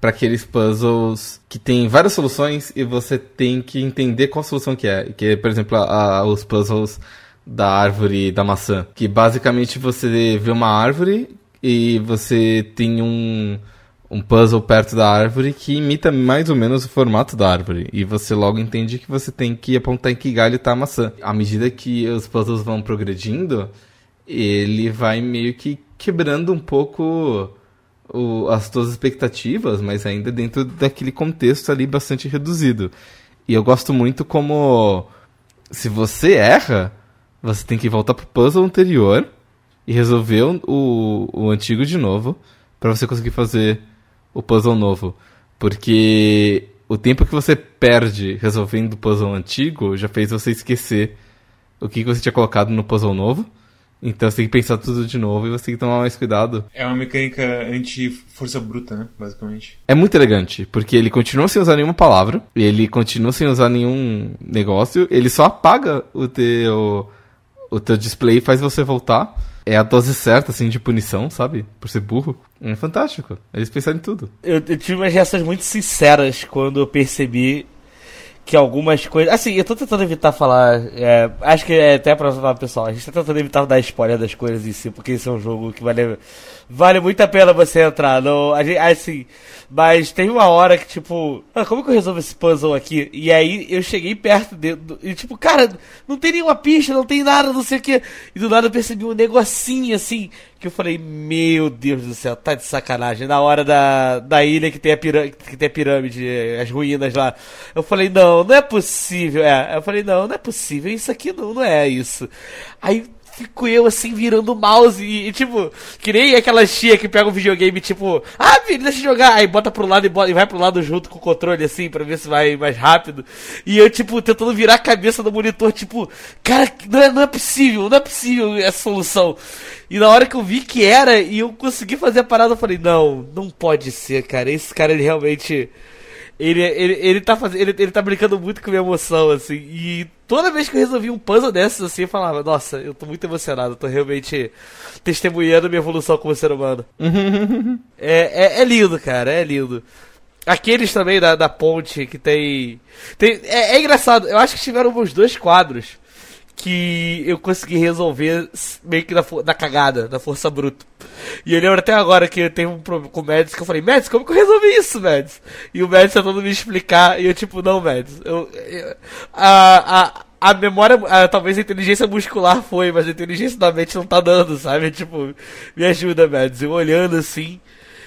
para aqueles puzzles que tem várias soluções e você tem que entender qual solução que é. Que, por exemplo, a, a, os puzzles da árvore da maçã. Que basicamente você vê uma árvore e você tem um, um puzzle perto da árvore que imita mais ou menos o formato da árvore. E você logo entende que você tem que apontar em que galho está a maçã. À medida que os puzzles vão progredindo, ele vai meio que quebrando um pouco o, as suas expectativas, mas ainda dentro daquele contexto ali bastante reduzido. E eu gosto muito como se você erra, você tem que voltar pro puzzle anterior e resolver o, o antigo de novo para você conseguir fazer o puzzle novo. Porque o tempo que você perde resolvendo o puzzle antigo já fez você esquecer o que você tinha colocado no puzzle novo. Então você tem que pensar tudo de novo e você tem que tomar mais cuidado. É uma mecânica anti-força bruta, né? Basicamente. É muito elegante, porque ele continua sem usar nenhuma palavra, ele continua sem usar nenhum negócio, ele só apaga o teu, o teu display e faz você voltar. É a dose certa, assim, de punição, sabe? Por ser burro. É fantástico. Eles pensaram em tudo. Eu, eu tive umas reações muito sinceras quando eu percebi que algumas coisas. Assim, eu tô tentando evitar falar. É, acho que é até pra falar, pessoal. A gente tá tentando evitar dar spoiler das coisas em si, porque esse é um jogo que vale, vale muito a pena você entrar. No, assim, mas tem uma hora que, tipo, ah, como que eu resolvo esse puzzle aqui? E aí eu cheguei perto de, do, e, tipo, cara, não tem nenhuma pista, não tem nada, não sei o que. E do nada eu percebi um negocinho assim, que eu falei, meu Deus do céu, tá de sacanagem. Na hora da, da ilha que tem, a pirâmide, que tem a pirâmide, as ruínas lá. Eu falei, não, não é possível. É, eu falei, não, não é possível, isso aqui não, não é isso. Aí fico eu assim virando o mouse e, e, tipo, que nem aquela tia que pega o videogame, tipo, ah, filho, deixa eu jogar, aí bota pro lado e, bota, e vai pro lado junto com o controle assim, pra ver se vai mais rápido. E eu, tipo, tentando virar a cabeça do monitor, tipo, cara, não é, não é possível, não é possível essa solução. E na hora que eu vi que era e eu consegui fazer a parada, eu falei, não, não pode ser, cara, esse cara ele realmente ele, ele, ele, tá fazendo, ele, ele tá brincando muito com a minha emoção, assim. E toda vez que eu resolvi um puzzle desses, assim, eu falava, nossa, eu tô muito emocionado, eu tô realmente testemunhando minha evolução como ser humano. é, é, é, lindo, cara, é lindo. Aqueles também da, da ponte que tem. tem é, é engraçado, eu acho que tiveram uns dois quadros que eu consegui resolver meio que na, na cagada, na força bruta. E eu lembro até agora que eu tenho um problema com o Mads que eu falei, Mads, como que eu resolvi isso, Mads? E o Mads tentando me explicar, e eu tipo, não, Mads, eu, eu a, a, a memória, a, talvez a inteligência muscular foi, mas a inteligência da mente não tá dando, sabe? Tipo, me ajuda, Mads. Eu olhando assim.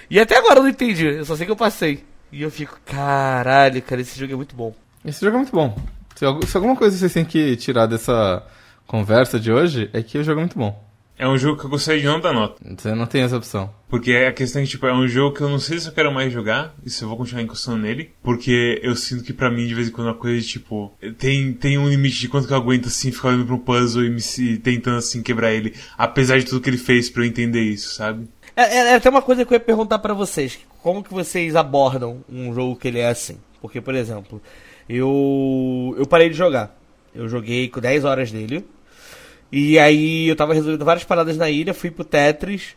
E até agora eu não entendi, eu só sei que eu passei. E eu fico, caralho, cara, esse jogo é muito bom. Esse jogo é muito bom. Se, se alguma coisa vocês têm que tirar dessa conversa de hoje, é que o jogo é muito bom. É um jogo que eu gostaria de não dar nota. Você não tem essa opção. Porque a questão é que, tipo, é um jogo que eu não sei se eu quero mais jogar e se eu vou continuar encostando nele. Porque eu sinto que pra mim, de vez em quando, uma coisa, tipo, tem, tem um limite de quanto que eu aguento, assim, ficar olhando pro puzzle e me se, tentando, assim, quebrar ele. Apesar de tudo que ele fez pra eu entender isso, sabe? É, é, é até uma coisa que eu ia perguntar para vocês. Como que vocês abordam um jogo que ele é assim? Porque, por exemplo, eu eu parei de jogar. Eu joguei com 10 horas nele. E aí eu tava resolvendo várias paradas na ilha, fui pro Tetris.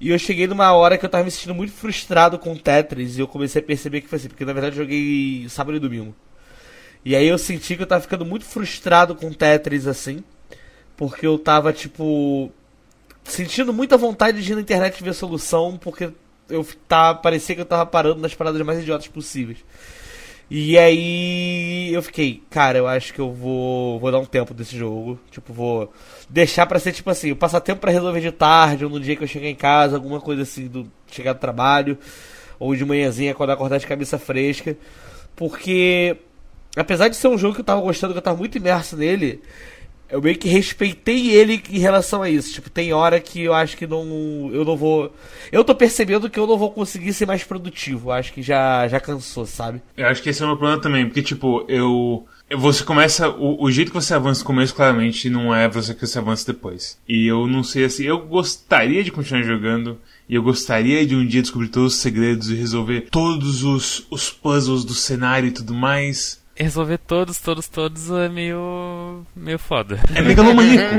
E eu cheguei numa hora que eu tava me sentindo muito frustrado com o Tetris. E eu comecei a perceber que foi assim, porque na verdade eu joguei sábado e domingo. E aí eu senti que eu tava ficando muito frustrado com o Tetris assim. Porque eu tava, tipo. Sentindo muita vontade de ir na internet ver solução. Porque eu tava, parecia que eu tava parando nas paradas mais idiotas possíveis. E aí eu fiquei, cara, eu acho que eu vou, vou dar um tempo desse jogo. Tipo, vou deixar pra ser tipo assim, passar tempo pra resolver de tarde, ou no dia que eu chegar em casa, alguma coisa assim, do chegar do trabalho, ou de manhãzinha quando acordar de cabeça fresca. Porque, apesar de ser um jogo que eu tava gostando, que eu tava muito imerso nele, eu meio que respeitei ele em relação a isso. Tipo, tem hora que eu acho que não. Eu não vou. Eu tô percebendo que eu não vou conseguir ser mais produtivo. Acho que já, já cansou, sabe? Eu acho que esse é o meu problema também, porque, tipo, eu. Você começa. O, o jeito que você avança no começo, claramente, não é você que você avança depois. E eu não sei assim. Eu gostaria de continuar jogando. E eu gostaria de um dia descobrir todos os segredos e resolver todos os, os puzzles do cenário e tudo mais resolver todos, todos, todos é meio. meio foda. É megalomaníaco.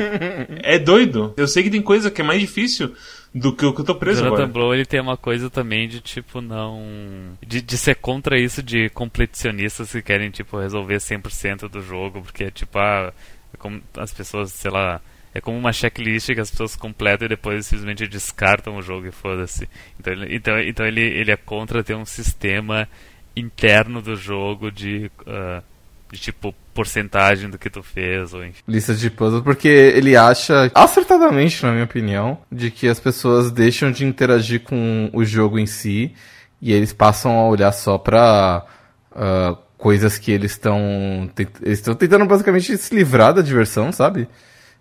é doido. Eu sei que tem coisa que é mais difícil do que o que eu tô preso Jonathan agora. Blow, ele tem uma coisa também de, tipo, não... De, de ser contra isso de completionistas que querem, tipo, resolver 100% do jogo, porque é, tipo, ah, é como as pessoas, sei lá... É como uma checklist que as pessoas completam e depois simplesmente descartam o jogo e foda-se. Então, ele, então, então ele, ele é contra ter um sistema interno do jogo de, uh, de tipo porcentagem do que tu fez ou enfim. Lista de puzzles porque ele acha acertadamente, na minha opinião, de que as pessoas deixam de interagir com o jogo em si e eles passam a olhar só pra uh, coisas que eles estão estão tentando basicamente se livrar da diversão, sabe?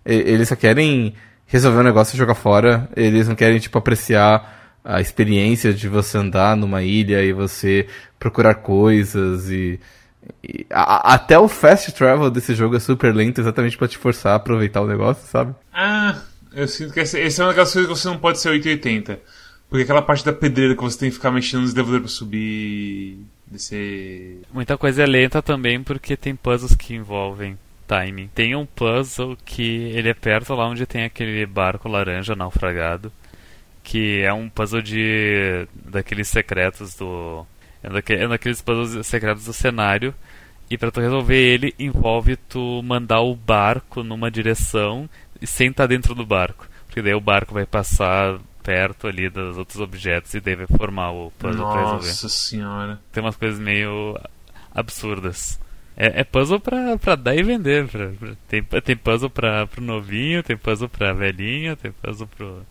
E, eles só querem resolver um negócio e jogar fora. Eles não querem tipo apreciar a experiência de você andar numa ilha e você procurar coisas e, e a, até o fast travel desse jogo é super lento exatamente para te forçar a aproveitar o negócio, sabe? Ah, eu sinto que esse, esse é uma daquelas coisas que você não pode ser 880. Porque aquela parte da pedreira que você tem que ficar mexendo nos elevadores pra subir. Descer. Muita coisa é lenta também porque tem puzzles que envolvem timing. Tem um puzzle que ele é perto lá onde tem aquele barco laranja naufragado. Que é um puzzle de. daqueles secretos do. É, daque, é daqueles puzzles secretos do cenário. E para tu resolver ele envolve tu mandar o barco numa direção e sem estar dentro do barco. Porque daí o barco vai passar perto ali dos outros objetos e daí vai formar o puzzle Nossa pra resolver. Nossa senhora. Tem umas coisas meio absurdas. É, é puzzle pra, pra dar e vender. Pra, pra, tem, tem puzzle pra, pro novinho, tem puzzle pra velhinho, tem puzzle pro,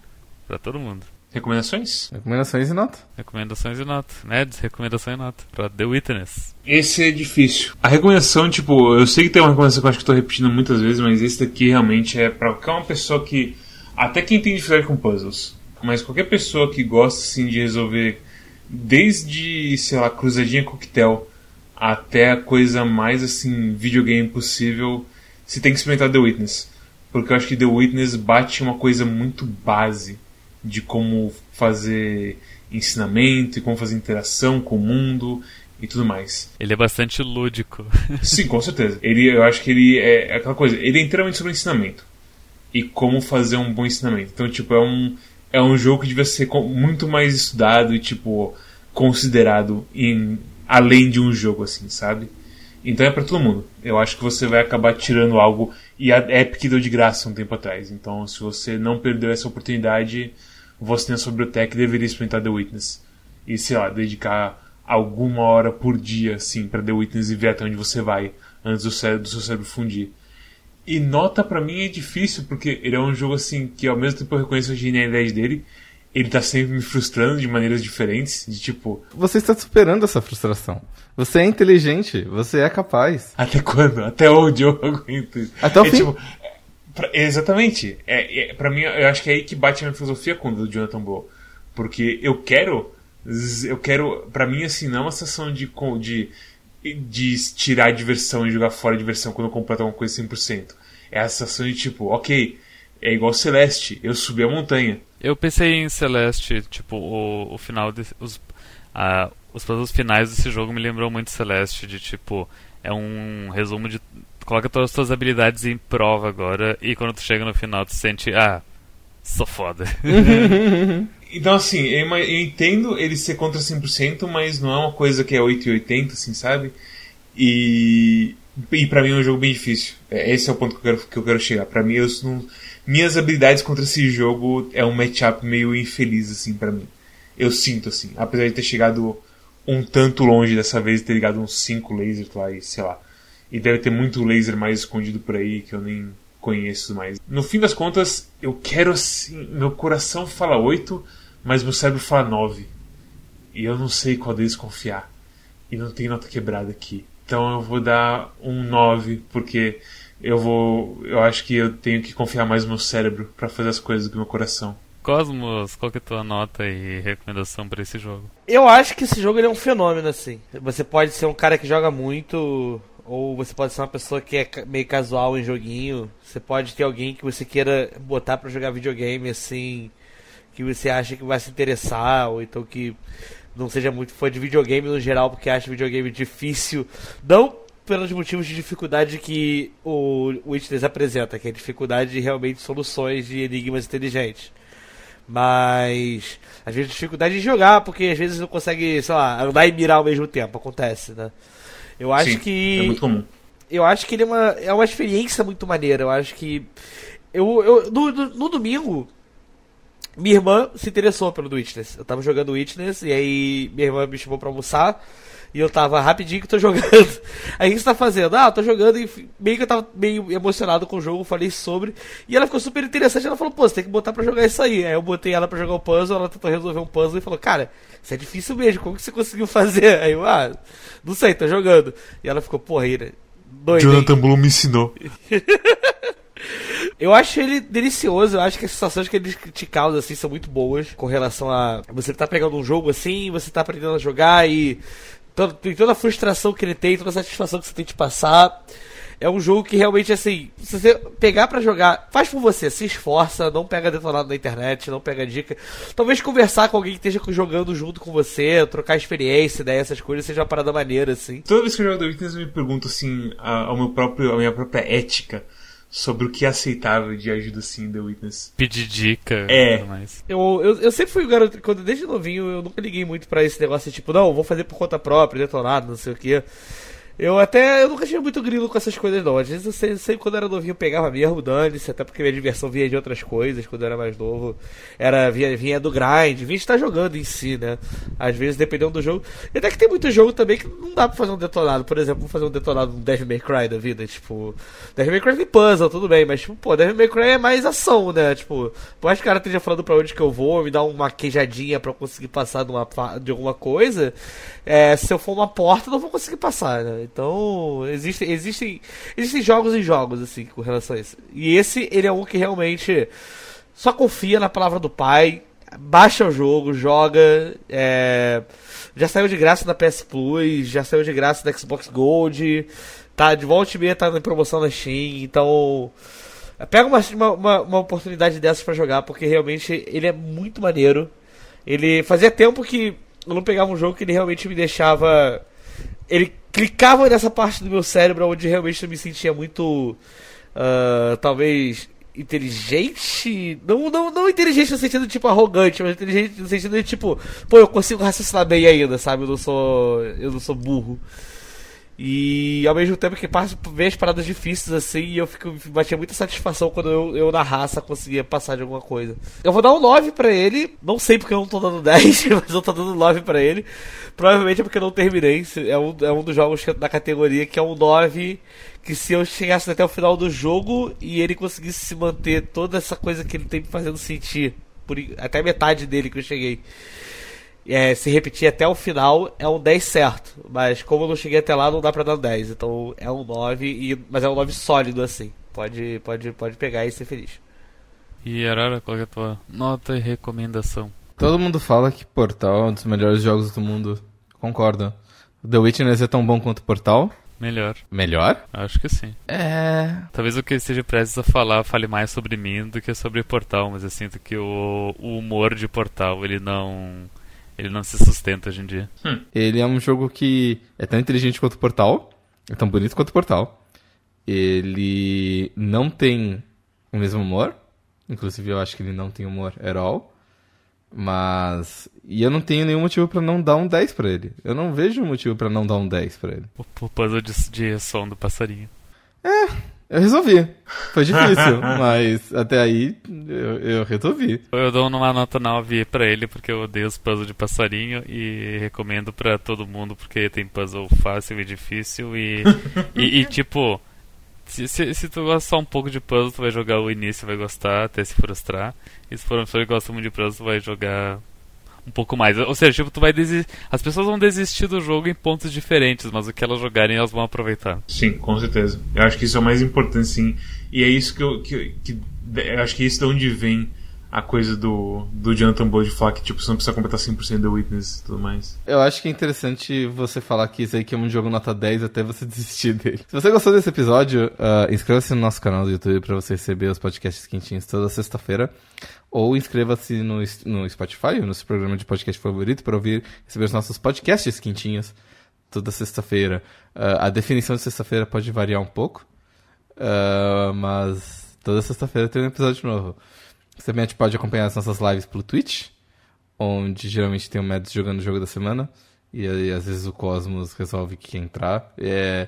pra todo mundo. Recomendações? Recomendações e nota. Recomendações e nota. Neds, recomendação e nota. Pra The Witness. Esse é difícil. A recomendação, tipo, eu sei que tem uma recomendação que eu acho que eu tô repetindo muitas vezes, mas esse daqui realmente é pra qualquer uma pessoa que. Até quem tem dificuldade com puzzles. Mas qualquer pessoa que gosta assim de resolver desde, sei lá, cruzadinha coquetel até a coisa mais assim videogame possível, se tem que experimentar The Witness. Porque eu acho que The Witness bate uma coisa muito base de como fazer ensinamento e como fazer interação com o mundo e tudo mais. Ele é bastante lúdico. Sim, com certeza. Ele, eu acho que ele é, aquela coisa. Ele é inteiramente sobre ensinamento e como fazer um bom ensinamento. Então, tipo, é um é um jogo que devia ser muito mais estudado e tipo considerado em além de um jogo assim, sabe? Então é para todo mundo. Eu acho que você vai acabar tirando algo e a Epic deu de graça um tempo atrás. Então, se você não perdeu essa oportunidade, você na sua biblioteca deveria experimentar The Witness e sei lá, dedicar alguma hora por dia assim para The Witness e ver até onde você vai antes do, cérebro, do seu cérebro fundir. E nota para mim é difícil, porque ele é um jogo assim que ao mesmo tempo eu reconheço a genialidade dele, ele tá sempre me frustrando de maneiras diferentes, de tipo. Você está superando essa frustração. Você é inteligente, você é capaz. Até quando? Até onde eu aguento? Até o é, fim. Tipo, pra, exatamente. É, é, pra mim, eu acho que é aí que bate a minha filosofia com o do Jonathan Blow. Porque eu quero. Eu quero. Pra mim, assim, não é uma sensação de, de de tirar a diversão e jogar fora a diversão quando eu completo alguma coisa 100%. É a sensação de tipo, ok, é igual Celeste, eu subi a montanha. Eu pensei em Celeste, tipo, o, o final de, os, a, os puzzles finais desse jogo me lembrou muito Celeste, de tipo, é um resumo de coloca todas as suas habilidades em prova agora e quando tu chega no final tu sente, ah, sou foda. então assim, eu, eu, entendo ele ser contra 100%, mas não é uma coisa que é 880, assim, sabe? E e para mim é um jogo bem difícil. É, esse é o ponto que eu quero, que eu quero chegar. Para mim, eu não, minhas habilidades contra esse jogo é um matchup meio infeliz assim para mim. Eu sinto assim, apesar de ter chegado um tanto longe dessa vez, ter ligado uns 5 lasers lá e sei lá. E deve ter muito laser mais escondido por aí que eu nem conheço mais. No fim das contas, eu quero assim, meu coração fala 8, mas meu cérebro fala 9. E eu não sei qual deles confiar. E não tem nota quebrada aqui. Então eu vou dar um 9, porque eu vou. Eu acho que eu tenho que confiar mais no meu cérebro para fazer as coisas do que meu coração. Cosmos, qual que é a tua nota e recomendação para esse jogo? Eu acho que esse jogo é um fenômeno, assim. Você pode ser um cara que joga muito, ou você pode ser uma pessoa que é meio casual em joguinho. Você pode ter alguém que você queira botar para jogar videogame, assim, que você acha que vai se interessar, ou então que não seja muito fã de videogame no geral, porque acha videogame difícil. Não pelos motivos de dificuldade que o Witness apresenta, que é a dificuldade de realmente soluções de enigmas inteligentes. Mas às vezes dificuldade de jogar, porque às vezes não consegue, sei lá, andar e mirar ao mesmo tempo, acontece, né? Eu acho Sim, que. É muito comum. Eu acho que ele é uma, é uma experiência muito maneira. Eu acho que. Eu, eu, no, no, no domingo, minha irmã se interessou pelo Witness. Eu tava jogando Witness e aí minha irmã me chamou pra almoçar. E eu tava rapidinho que tô jogando. Aí o que você tá fazendo? Ah, tô jogando e meio que eu tava meio emocionado com o jogo, falei sobre. E ela ficou super interessante. Ela falou, pô, você tem que botar pra jogar isso aí. Aí eu botei ela pra jogar o puzzle, ela tentou resolver um puzzle e falou, cara, isso é difícil mesmo, como que você conseguiu fazer? Aí eu, ah, não sei, tô jogando. E ela ficou, porra, Ira, doido. Jonathan Bloom me ensinou. Eu acho ele delicioso, eu acho que as sensações que ele te causa, assim, são muito boas com relação a você tá pegando um jogo assim, você tá aprendendo a jogar e tem toda a frustração que ele tem, toda a satisfação que você tem de passar. É um jogo que realmente, assim, se você pegar para jogar, faz por você, se esforça, não pega detonado na internet, não pega dica. Talvez conversar com alguém que esteja jogando junto com você, trocar experiência, né, essas coisas, seja uma parada maneira, assim. Toda vez que eu jogo The Witness, eu me pergunto, assim, ao meu próprio, a minha própria ética sobre o que é aceitável de ajuda assim The Witness. Pedir dica é. mais. Eu, eu, eu sempre fui um garoto, quando desde novinho, eu nunca liguei muito para esse negócio de tipo, não, vou fazer por conta própria, detonado, não sei o que. Eu até. Eu nunca tive muito grilo com essas coisas, não. Às vezes eu sempre, sempre quando era novinho pegava mesmo, dane-se, até porque minha diversão vinha de outras coisas quando eu era mais novo. Era, vinha, vinha do grind, vinha estar jogando em si, né? Às vezes, dependendo do jogo. E até que tem muito jogo também que não dá pra fazer um detonado. Por exemplo, vou fazer um detonado no Devil May Cry da vida. Tipo, Devil May Cry tem puzzle, tudo bem, mas, tipo, pô, Devil May Cry é mais ação, né? Tipo, por mais que o cara esteja falando pra onde que eu vou, me dar uma queijadinha pra eu conseguir passar de, uma, de alguma coisa, é, se eu for uma porta, eu não vou conseguir passar, né? Então existem, existem, existem jogos e jogos, assim, com relação a isso. E esse, ele é um que realmente só confia na palavra do pai, baixa o jogo, joga. É, já saiu de graça na PS Plus, já saiu de graça da Xbox Gold, tá de volta e meia tá em promoção na Steam, então. Pega uma, uma, uma oportunidade dessas para jogar, porque realmente ele é muito maneiro. Ele fazia tempo que eu não pegava um jogo que ele realmente me deixava. Ele clicava nessa parte do meu cérebro onde realmente eu me sentia muito. Uh, talvez inteligente. Não, não, não inteligente no sentido tipo arrogante, mas inteligente no sentido de tipo, pô, eu consigo raciocinar bem ainda, sabe? Eu não sou. Eu não sou burro. E ao mesmo tempo que passo ver as paradas difíceis assim, e eu fico batia muita satisfação quando eu, eu na raça conseguia passar de alguma coisa. Eu vou dar um 9 pra ele, não sei porque eu não tô dando 10, mas eu tô dando 9 pra ele. Provavelmente é porque eu não terminei. É um, é um dos jogos da categoria que é um 9 que se eu chegasse até o final do jogo e ele conseguisse se manter toda essa coisa que ele tem me fazendo sentir, por, até metade dele que eu cheguei é, se repetir até o final, é um 10 certo. Mas como eu não cheguei até lá, não dá pra dar um 10. Então é um 9, e, mas é um 9 sólido assim. Pode, pode, pode pegar e ser feliz. E Arara, qual é a tua nota e recomendação? Todo mundo fala que Portal é um dos melhores jogos do mundo. Concordo. The Witness é tão bom quanto Portal? Melhor. Melhor? Acho que sim. É. Talvez o que esteja prestes a falar fale mais sobre mim do que sobre Portal, mas eu sinto que o, o humor de Portal ele não ele não se sustenta hoje em dia. Hum. Ele é um jogo que é tão inteligente quanto o Portal, é tão bonito quanto o Portal. Ele não tem o mesmo humor, inclusive eu acho que ele não tem humor at all. Mas. E eu não tenho nenhum motivo para não dar um 10 para ele. Eu não vejo motivo para não dar um 10 para ele. O, o puzzle de, de som do passarinho. É, eu resolvi. Foi difícil, mas até aí eu, eu, resolvi. Eu dou uma nota 9 pra ele porque eu odeio os puzzles de passarinho e recomendo pra todo mundo porque tem puzzle fácil e difícil e, e, e, tipo. Se, se, se, tu gosta só um pouco de puzzle, tu vai jogar o início e vai gostar até se frustrar. E se for uma pessoa que gosta muito de puzzle, tu vai jogar um pouco mais. Ou seja, tipo, tu vai desistir. As pessoas vão desistir do jogo em pontos diferentes, mas o que elas jogarem elas vão aproveitar. Sim, com certeza. Eu acho que isso é o mais importante, sim. E é isso que eu. Que, que, eu acho que é isso de onde vem a coisa do, do Jonathan Blow de falar que tipo, você não precisa completar 100% da Witness e tudo mais. Eu acho que é interessante você falar que isso aí que é um jogo nota 10 até você desistir dele. Se você gostou desse episódio, uh, inscreva-se no nosso canal do YouTube para você receber os podcasts quentinhos toda sexta-feira. Ou inscreva-se no, no Spotify, no seu programa de podcast favorito, para ouvir receber os nossos podcasts quentinhos toda sexta-feira. Uh, a definição de sexta-feira pode variar um pouco, uh, mas toda sexta-feira tem um episódio novo. Você também pode acompanhar as nossas lives pelo Twitch, onde geralmente tem o Mads jogando o jogo da semana. E aí, às vezes o Cosmos resolve que entrar. É,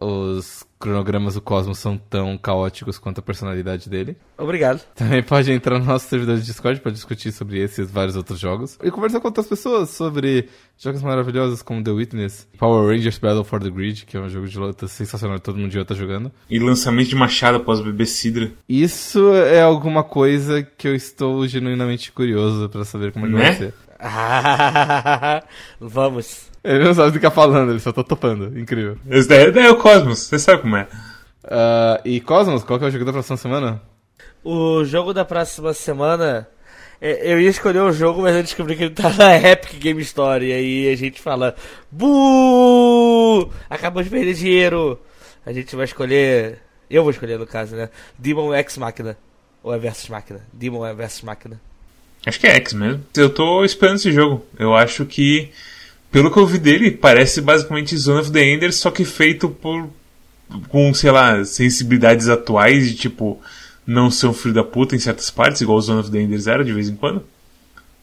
os cronogramas do Cosmos são tão caóticos quanto a personalidade dele. Obrigado. Também pode entrar no nosso servidor de Discord para discutir sobre esses e vários outros jogos. E conversar com outras pessoas sobre jogos maravilhosos como The Witness, Power Rangers Battle for the Grid, que é um jogo de luta sensacional que todo mundo já tá jogando. E lançamento de Machado após beber Sidra. Isso é alguma coisa que eu estou genuinamente curioso para saber como é que né? vai ser. Vamos. Ele não sabe ficar falando, ele só tá topando. Incrível. Esse daí é o Cosmos, você sabe como é. Uh, e Cosmos, qual que é o jogo da próxima semana? O jogo da próxima semana. é, Eu ia escolher o jogo, mas eu descobri que ele tá na Epic Game Store. E aí a gente fala: Buuuu! Acabou de perder dinheiro. A gente vai escolher. Eu vou escolher no caso, né? Demon X Máquina. Ou é Versus Máquina? Demon é Versus Máquina. Acho que é X mesmo. Eu tô esperando esse jogo. Eu acho que, pelo que eu vi dele, parece basicamente Zone of the Enders, só que feito por. com, sei lá, sensibilidades atuais de tipo. não ser um filho da puta em certas partes, igual Zone of the Enders era de vez em quando.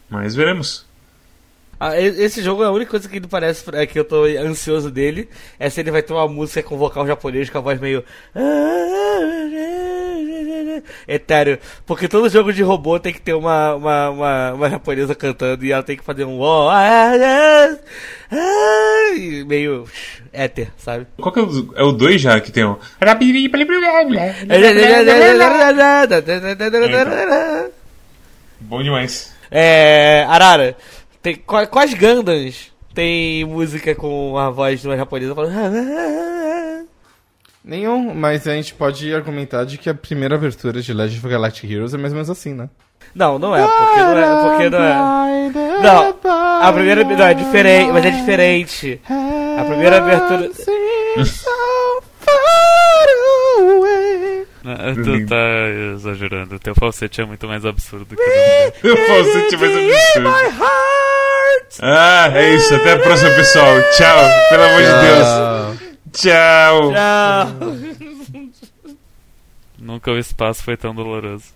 Mas veremos. Ah, esse jogo, a única coisa que ele parece é que eu tô ansioso dele é se ele vai ter uma música com vocal japonês com a voz meio. Etéreo. Porque todo jogo de robô tem que ter uma, uma, uma, uma japonesa cantando e ela tem que fazer um. ó, ah, ah, e meio. éter, sabe? Qual que é o, é o 2 já que tem o. Bom demais. É. Arara, tem, qua- quais Gandans tem música com a voz de uma japonesa falando. Nenhum, mas a gente pode argumentar de que a primeira abertura de Legend of Galactic Heroes é mais ou menos assim, né? Não, não é, porque não é, porque não é. Não, a primeira não é diferente, mas é diferente. A primeira abertura. Tu tá exagerando. O teu falsete é muito mais absurdo que o da mulher. Eu posso ser mais absurdo. Ah, é isso. Até a próxima, pessoal. Tchau. Pelo amor de Deus. Tchau. Tchau. Nunca o espaço foi tão doloroso.